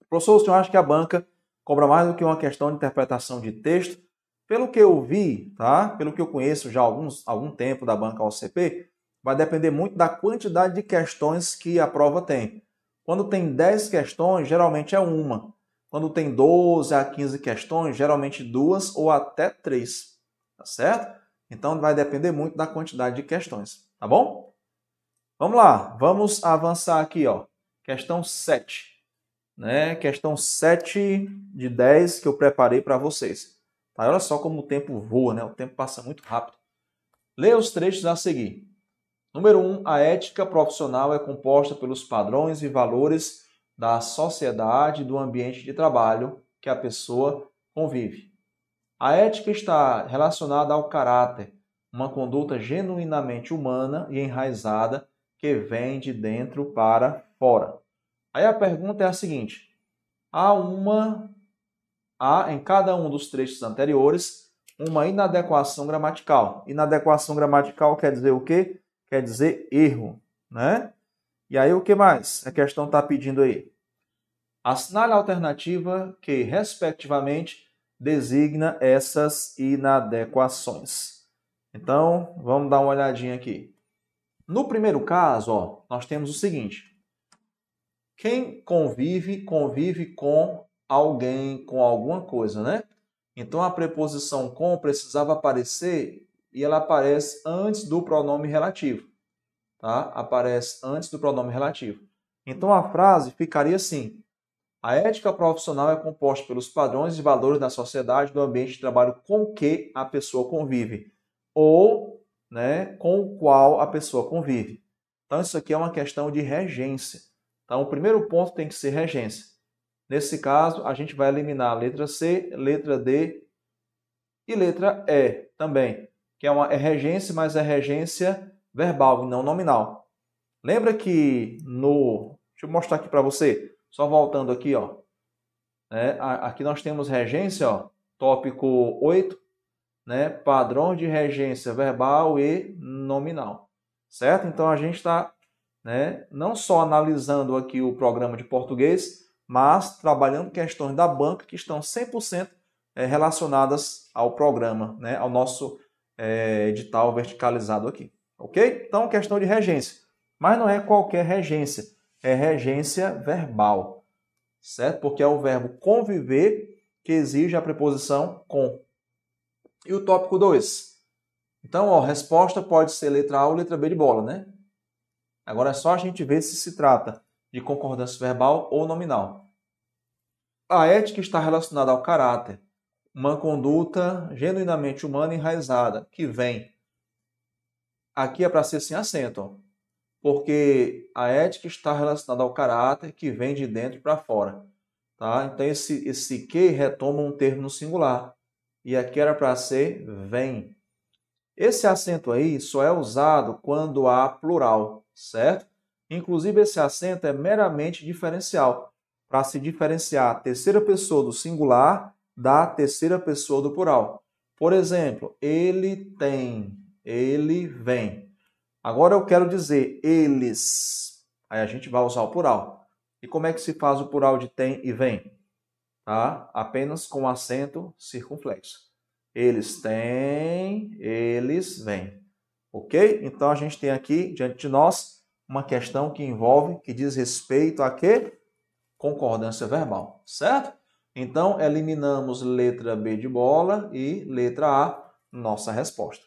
Professor, o senhor acha que a banca cobra mais do que uma questão de interpretação de texto? Pelo que eu vi, tá? Pelo que eu conheço já há alguns, algum tempo da banca OCP, vai depender muito da quantidade de questões que a prova tem. Quando tem 10 questões, geralmente é uma. Quando tem 12 a 15 questões, geralmente duas ou até três. Tá certo? Então vai depender muito da quantidade de questões, tá bom? Vamos lá, vamos avançar aqui, ó. Questão 7. Né? Questão 7 de 10 que eu preparei para vocês. Tá? Olha só como o tempo voa, né? O tempo passa muito rápido. Leia os trechos a seguir. Número 1. Um, a ética profissional é composta pelos padrões e valores da sociedade e do ambiente de trabalho que a pessoa convive. A ética está relacionada ao caráter, uma conduta genuinamente humana e enraizada que vem de dentro para fora. Aí a pergunta é a seguinte: há uma há em cada um dos trechos anteriores uma inadequação gramatical. Inadequação gramatical quer dizer o quê? Quer dizer erro, né? E aí o que mais? A questão está pedindo aí. Assinale a alternativa que, respectivamente, designa essas inadequações. Então, vamos dar uma olhadinha aqui. No primeiro caso, ó, nós temos o seguinte: quem convive, convive com alguém, com alguma coisa, né? Então a preposição com precisava aparecer e ela aparece antes do pronome relativo tá? Aparece antes do pronome relativo. Então a frase ficaria assim: A ética profissional é composta pelos padrões e valores da sociedade do ambiente de trabalho com que a pessoa convive ou, né, com o qual a pessoa convive. Então isso aqui é uma questão de regência. Então o primeiro ponto tem que ser regência. Nesse caso, a gente vai eliminar a letra C, letra D e letra E também, que é uma é regência, mas é regência verbal e não nominal. Lembra que no. Deixa eu mostrar aqui para você. Só voltando aqui, ó. É, aqui nós temos regência, ó, tópico 8, né? Padrão de regência verbal e nominal. Certo? Então a gente está né, não só analisando aqui o programa de português, mas trabalhando questões da banca que estão 100% é, relacionadas ao programa, né, ao nosso é, edital verticalizado aqui. Ok? Então, questão de regência. Mas não é qualquer regência, é regência verbal, certo? Porque é o verbo conviver que exige a preposição com. E o tópico 2. Então, ó, resposta pode ser letra A ou letra B de bola, né? Agora é só a gente ver se se trata de concordância verbal ou nominal. A ética está relacionada ao caráter, uma conduta genuinamente humana enraizada, que vem Aqui é para ser sem acento, porque a ética está relacionada ao caráter que vem de dentro para fora. Tá? Então, esse, esse que retoma um termo no singular. E aqui era para ser vem. Esse acento aí só é usado quando há plural, certo? Inclusive, esse acento é meramente diferencial, para se diferenciar a terceira pessoa do singular da terceira pessoa do plural. Por exemplo, ele tem ele vem. Agora eu quero dizer eles. Aí a gente vai usar o plural. E como é que se faz o plural de tem e vem? Tá? Apenas com acento circunflexo. Eles têm, eles vêm. Ok? Então a gente tem aqui diante de nós uma questão que envolve, que diz respeito a quê? Concordância verbal, certo? Então eliminamos letra B de bola e letra A, nossa resposta.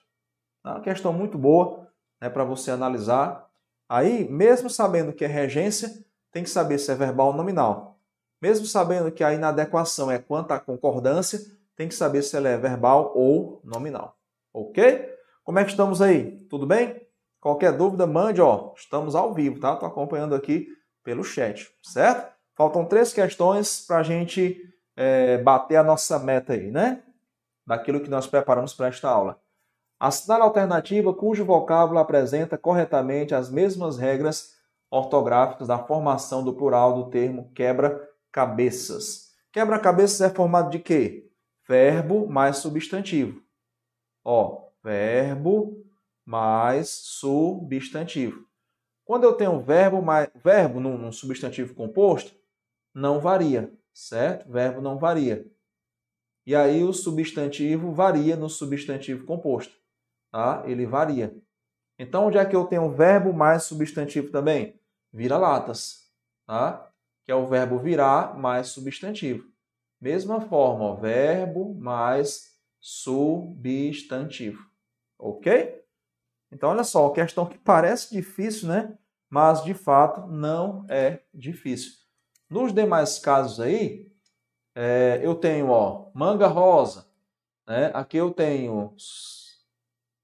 É uma questão muito boa né, para você analisar. Aí, mesmo sabendo que é regência, tem que saber se é verbal ou nominal. Mesmo sabendo que a inadequação é quanto à concordância, tem que saber se ela é verbal ou nominal. Ok? Como é que estamos aí? Tudo bem? Qualquer dúvida, mande, ó. Estamos ao vivo, tá? Estou acompanhando aqui pelo chat, certo? Faltam três questões para a gente é, bater a nossa meta aí, né? Daquilo que nós preparamos para esta aula. Assinale a alternativa cujo vocábulo apresenta corretamente as mesmas regras ortográficas da formação do plural do termo quebra-cabeças. Quebra-cabeças é formado de quê? Verbo mais substantivo. Ó, verbo mais substantivo. Quando eu tenho verbo, mais, verbo num, num substantivo composto, não varia, certo? Verbo não varia. E aí o substantivo varia no substantivo composto, tá? Ele varia. Então, onde é que eu tenho verbo mais substantivo também? Vira-latas, tá? Que é o verbo virar mais substantivo. Mesma forma, ó, verbo mais substantivo. Ok? Então, olha só, questão que parece difícil, né? Mas, de fato, não é difícil. Nos demais casos aí, é, eu tenho, ó, manga rosa. Né? Aqui eu tenho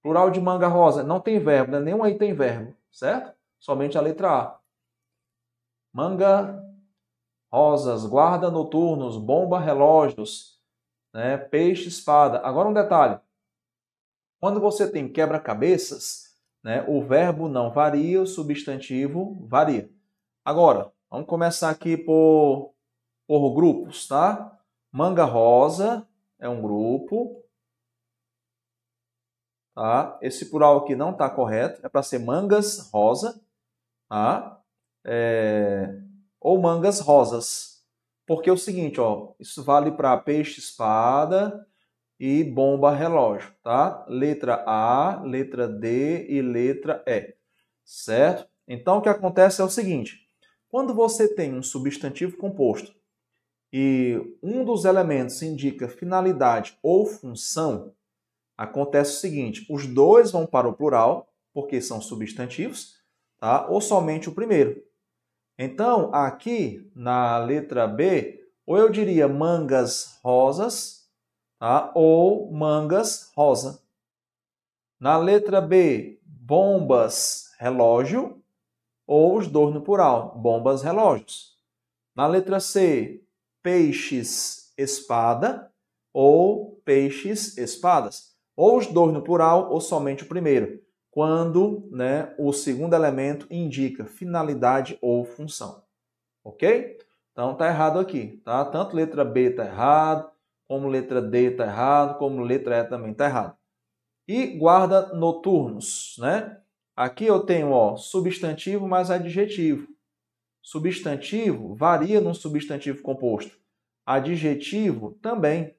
plural de manga rosa. Não tem verbo, né? nenhum aí tem verbo, certo? Somente a letra A. Manga rosas, guarda noturnos, bomba relógios, né? peixe espada. Agora um detalhe. Quando você tem quebra-cabeças, né, o verbo não varia, o substantivo varia. Agora, vamos começar aqui por, por grupos, tá? Manga rosa é um grupo. Tá? Esse plural aqui não está correto, é para ser mangas rosa, tá? É... ou mangas rosas. Porque é o seguinte, ó, isso vale para peixe espada, e bomba relógio, tá? Letra A, letra D e letra E, certo? Então o que acontece é o seguinte: quando você tem um substantivo composto e um dos elementos indica finalidade ou função, acontece o seguinte: os dois vão para o plural, porque são substantivos, tá? Ou somente o primeiro. Então, aqui na letra B, ou eu diria mangas rosas, tá? ou mangas rosa. Na letra B, bombas relógio ou os dois no plural, bombas relógios. Na letra C, peixes espada ou peixes espadas. Ou os dois no plural ou somente o primeiro, quando né, o segundo elemento indica finalidade ou função. Ok? Então tá errado aqui, tá? Tanto letra B tá errado, como letra D está errado, como letra E também está errado. E guarda noturnos, né? Aqui eu tenho ó, substantivo mais adjetivo. Substantivo varia num substantivo composto. Adjetivo também,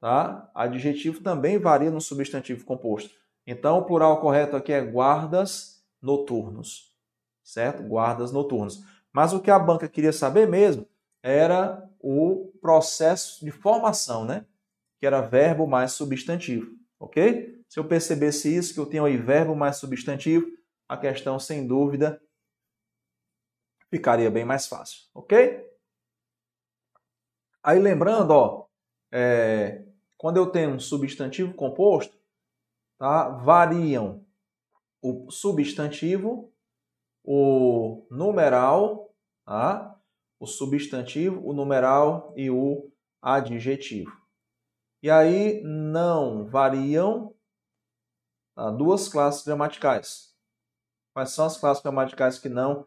tá? Adjetivo também varia no substantivo composto. Então, o plural correto aqui é guardas noturnos, certo? Guardas noturnos. Mas o que a banca queria saber mesmo era o processo de formação, né? Que era verbo mais substantivo, ok? Se eu percebesse isso, que eu tenho aí verbo mais substantivo, a questão, sem dúvida, ficaria bem mais fácil, ok? Aí lembrando, ó, é, quando eu tenho um substantivo composto, tá, variam o substantivo, o numeral, tá, o substantivo, o numeral e o adjetivo. E aí não variam duas classes gramaticais. Quais são as classes gramaticais que não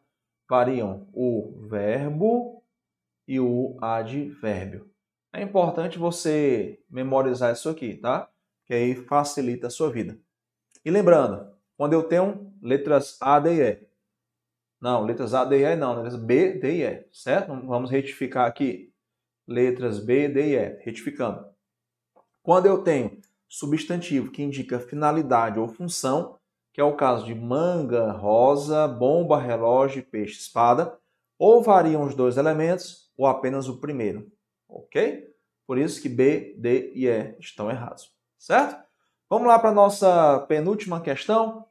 variam? O verbo e o advérbio. É importante você memorizar isso aqui, tá? Que aí facilita a sua vida. E lembrando, quando eu tenho letras A, D e E, não, letras A, D e E não, letras B, D e E, certo? Vamos retificar aqui. Letras B, D e E, retificando. Quando eu tenho substantivo que indica finalidade ou função, que é o caso de manga, rosa, bomba, relógio, peixe, espada, ou variam os dois elementos ou apenas o primeiro, ok? Por isso que B, D e E estão errados, certo? Vamos lá para a nossa penúltima questão.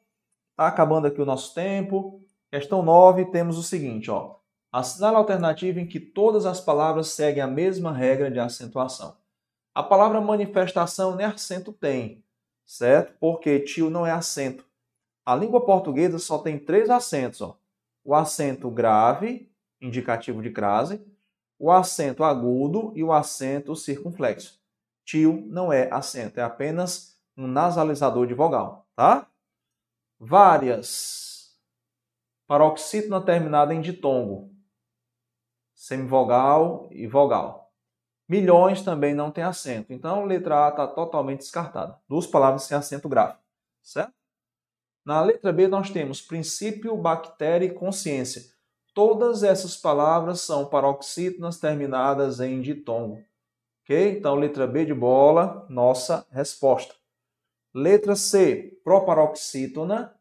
Está acabando aqui o nosso tempo. Questão 9, temos o seguinte, ó. Assinale a alternativa em que todas as palavras seguem a mesma regra de acentuação. A palavra manifestação nem acento tem, certo? Porque tio não é acento. A língua portuguesa só tem três acentos, ó. O acento grave, indicativo de crase, o acento agudo e o acento circunflexo. Tio não é acento, é apenas um nasalizador de vogal, tá? Várias Paroxítona terminada em ditongo, semivogal e vogal. Milhões também não tem acento. Então, letra A está totalmente descartada. Duas palavras sem acento grave, certo? Na letra B nós temos princípio, bactéria e consciência. Todas essas palavras são paroxítonas terminadas em ditongo. Ok? Então, letra B de bola, nossa resposta. Letra C, proparoxítona.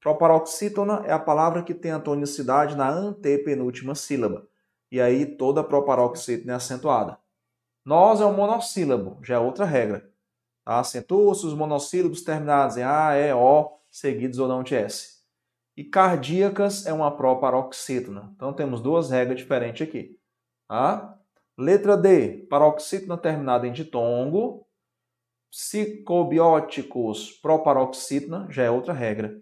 Proparoxítona é a palavra que tem a tonicidade na antepenúltima sílaba. E aí toda proparoxítona é acentuada. Nós é um monossílabo, já é outra regra. Tá? Acentua-se os monossílabos terminados em A, E, O, seguidos ou não de S. E cardíacas é uma proparoxítona. Então temos duas regras diferentes aqui. Tá? Letra D, paroxítona terminada em ditongo psicobióticos proparoxítona, já é outra regra.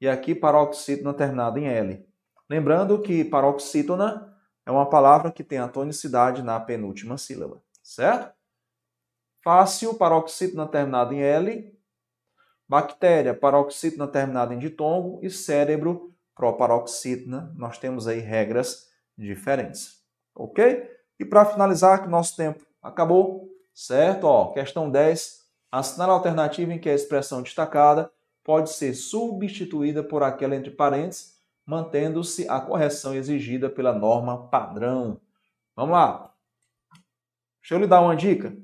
E aqui paroxítona terminada em L. Lembrando que paroxítona é uma palavra que tem a tonicidade na penúltima sílaba, certo? Fácil, paroxítona terminada em L. Bactéria, paroxítona terminada em ditongo. E cérebro, proparoxítona. Nós temos aí regras diferentes, ok? E para finalizar, que nosso tempo acabou, certo? Ó, questão 10, Assinar a alternativa em que a expressão destacada pode ser substituída por aquela entre parênteses, mantendo-se a correção exigida pela norma padrão. Vamos lá. Deixa eu lhe dar uma dica.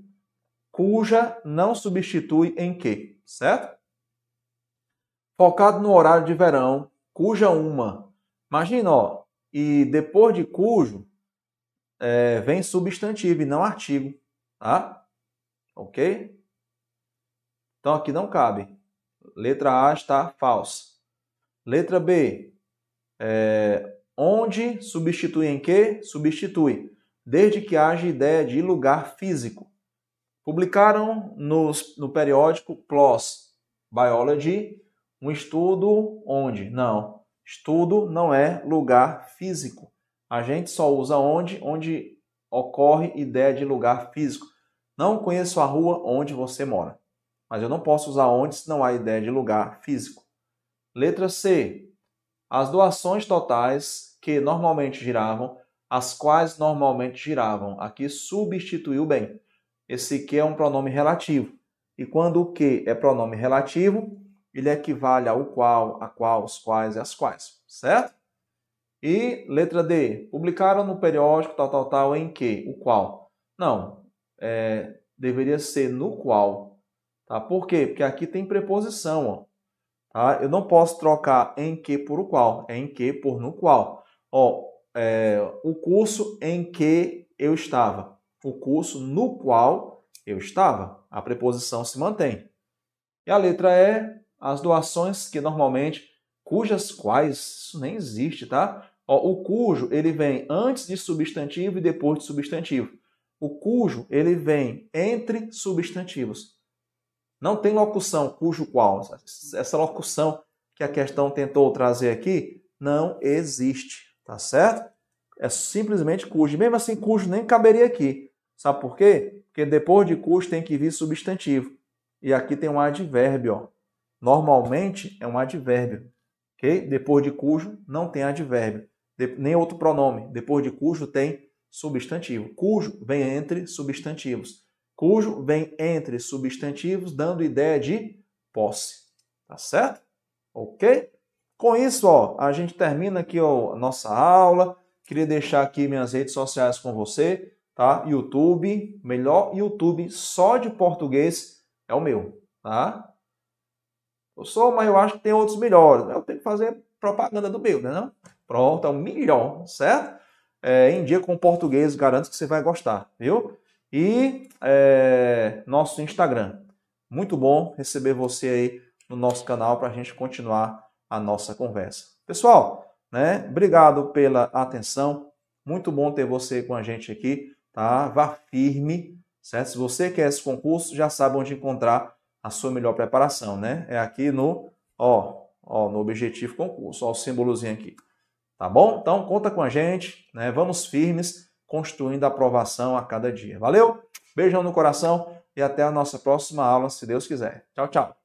Cuja não substitui em que, certo? Focado no horário de verão, cuja uma. Imagina, ó, e depois de cujo é, vem substantivo e não artigo, tá? Ok? Então aqui não cabe. Letra A está falsa. Letra B. É, onde substitui em que? Substitui. Desde que haja ideia de lugar físico. Publicaram nos, no periódico PLOS Biology um estudo onde? Não. Estudo não é lugar físico. A gente só usa onde? Onde ocorre ideia de lugar físico. Não conheço a rua onde você mora mas eu não posso usar onde se não há ideia de lugar físico. Letra C. As doações totais que normalmente giravam, as quais normalmente giravam. Aqui substituiu bem. Esse que é um pronome relativo. E quando o que é pronome relativo, ele equivale ao qual, a qual, os quais e as quais, certo? E letra D, publicaram no periódico tal, tal, tal, em que? O qual? Não, é, deveria ser no qual, Tá? Por quê? Porque aqui tem preposição. Ó. Tá? Eu não posso trocar em que por o qual. É em que por no qual. Ó, é, o curso em que eu estava. O curso no qual eu estava. A preposição se mantém. E a letra E, as doações que normalmente, cujas quais, isso nem existe, tá? O cujo, ele vem antes de substantivo e depois de substantivo. O cujo, ele vem entre substantivos. Não tem locução cujo qual. Essa locução que a questão tentou trazer aqui não existe, tá certo? É simplesmente cujo. Mesmo assim, cujo nem caberia aqui. Sabe por quê? Porque depois de cujo tem que vir substantivo. E aqui tem um advérbio, ó. Normalmente é um advérbio, ok? Depois de cujo não tem advérbio, nem outro pronome. Depois de cujo tem substantivo. Cujo vem entre substantivos cujo vem entre substantivos, dando ideia de posse. Tá certo? Ok? Com isso, ó, a gente termina aqui ó, a nossa aula. Queria deixar aqui minhas redes sociais com você, tá? YouTube, melhor YouTube só de português é o meu, tá? Eu sou, mas eu acho que tem outros melhores. Eu tenho que fazer propaganda do meu, né? Não? Pronto, é o melhor, certo? É, em dia com português, garanto que você vai gostar, viu? e é, nosso Instagram. Muito bom receber você aí no nosso canal para a gente continuar a nossa conversa. Pessoal, né? Obrigado pela atenção. Muito bom ter você com a gente aqui, tá? Vá firme, certo? Se você quer esse concurso, já sabe onde encontrar a sua melhor preparação, né? É aqui no, ó, ó, no objetivo concurso, ó, o símbolozinho aqui. Tá bom? Então conta com a gente, né? Vamos firmes construindo a aprovação a cada dia. Valeu? Beijão no coração e até a nossa próxima aula, se Deus quiser. Tchau, tchau.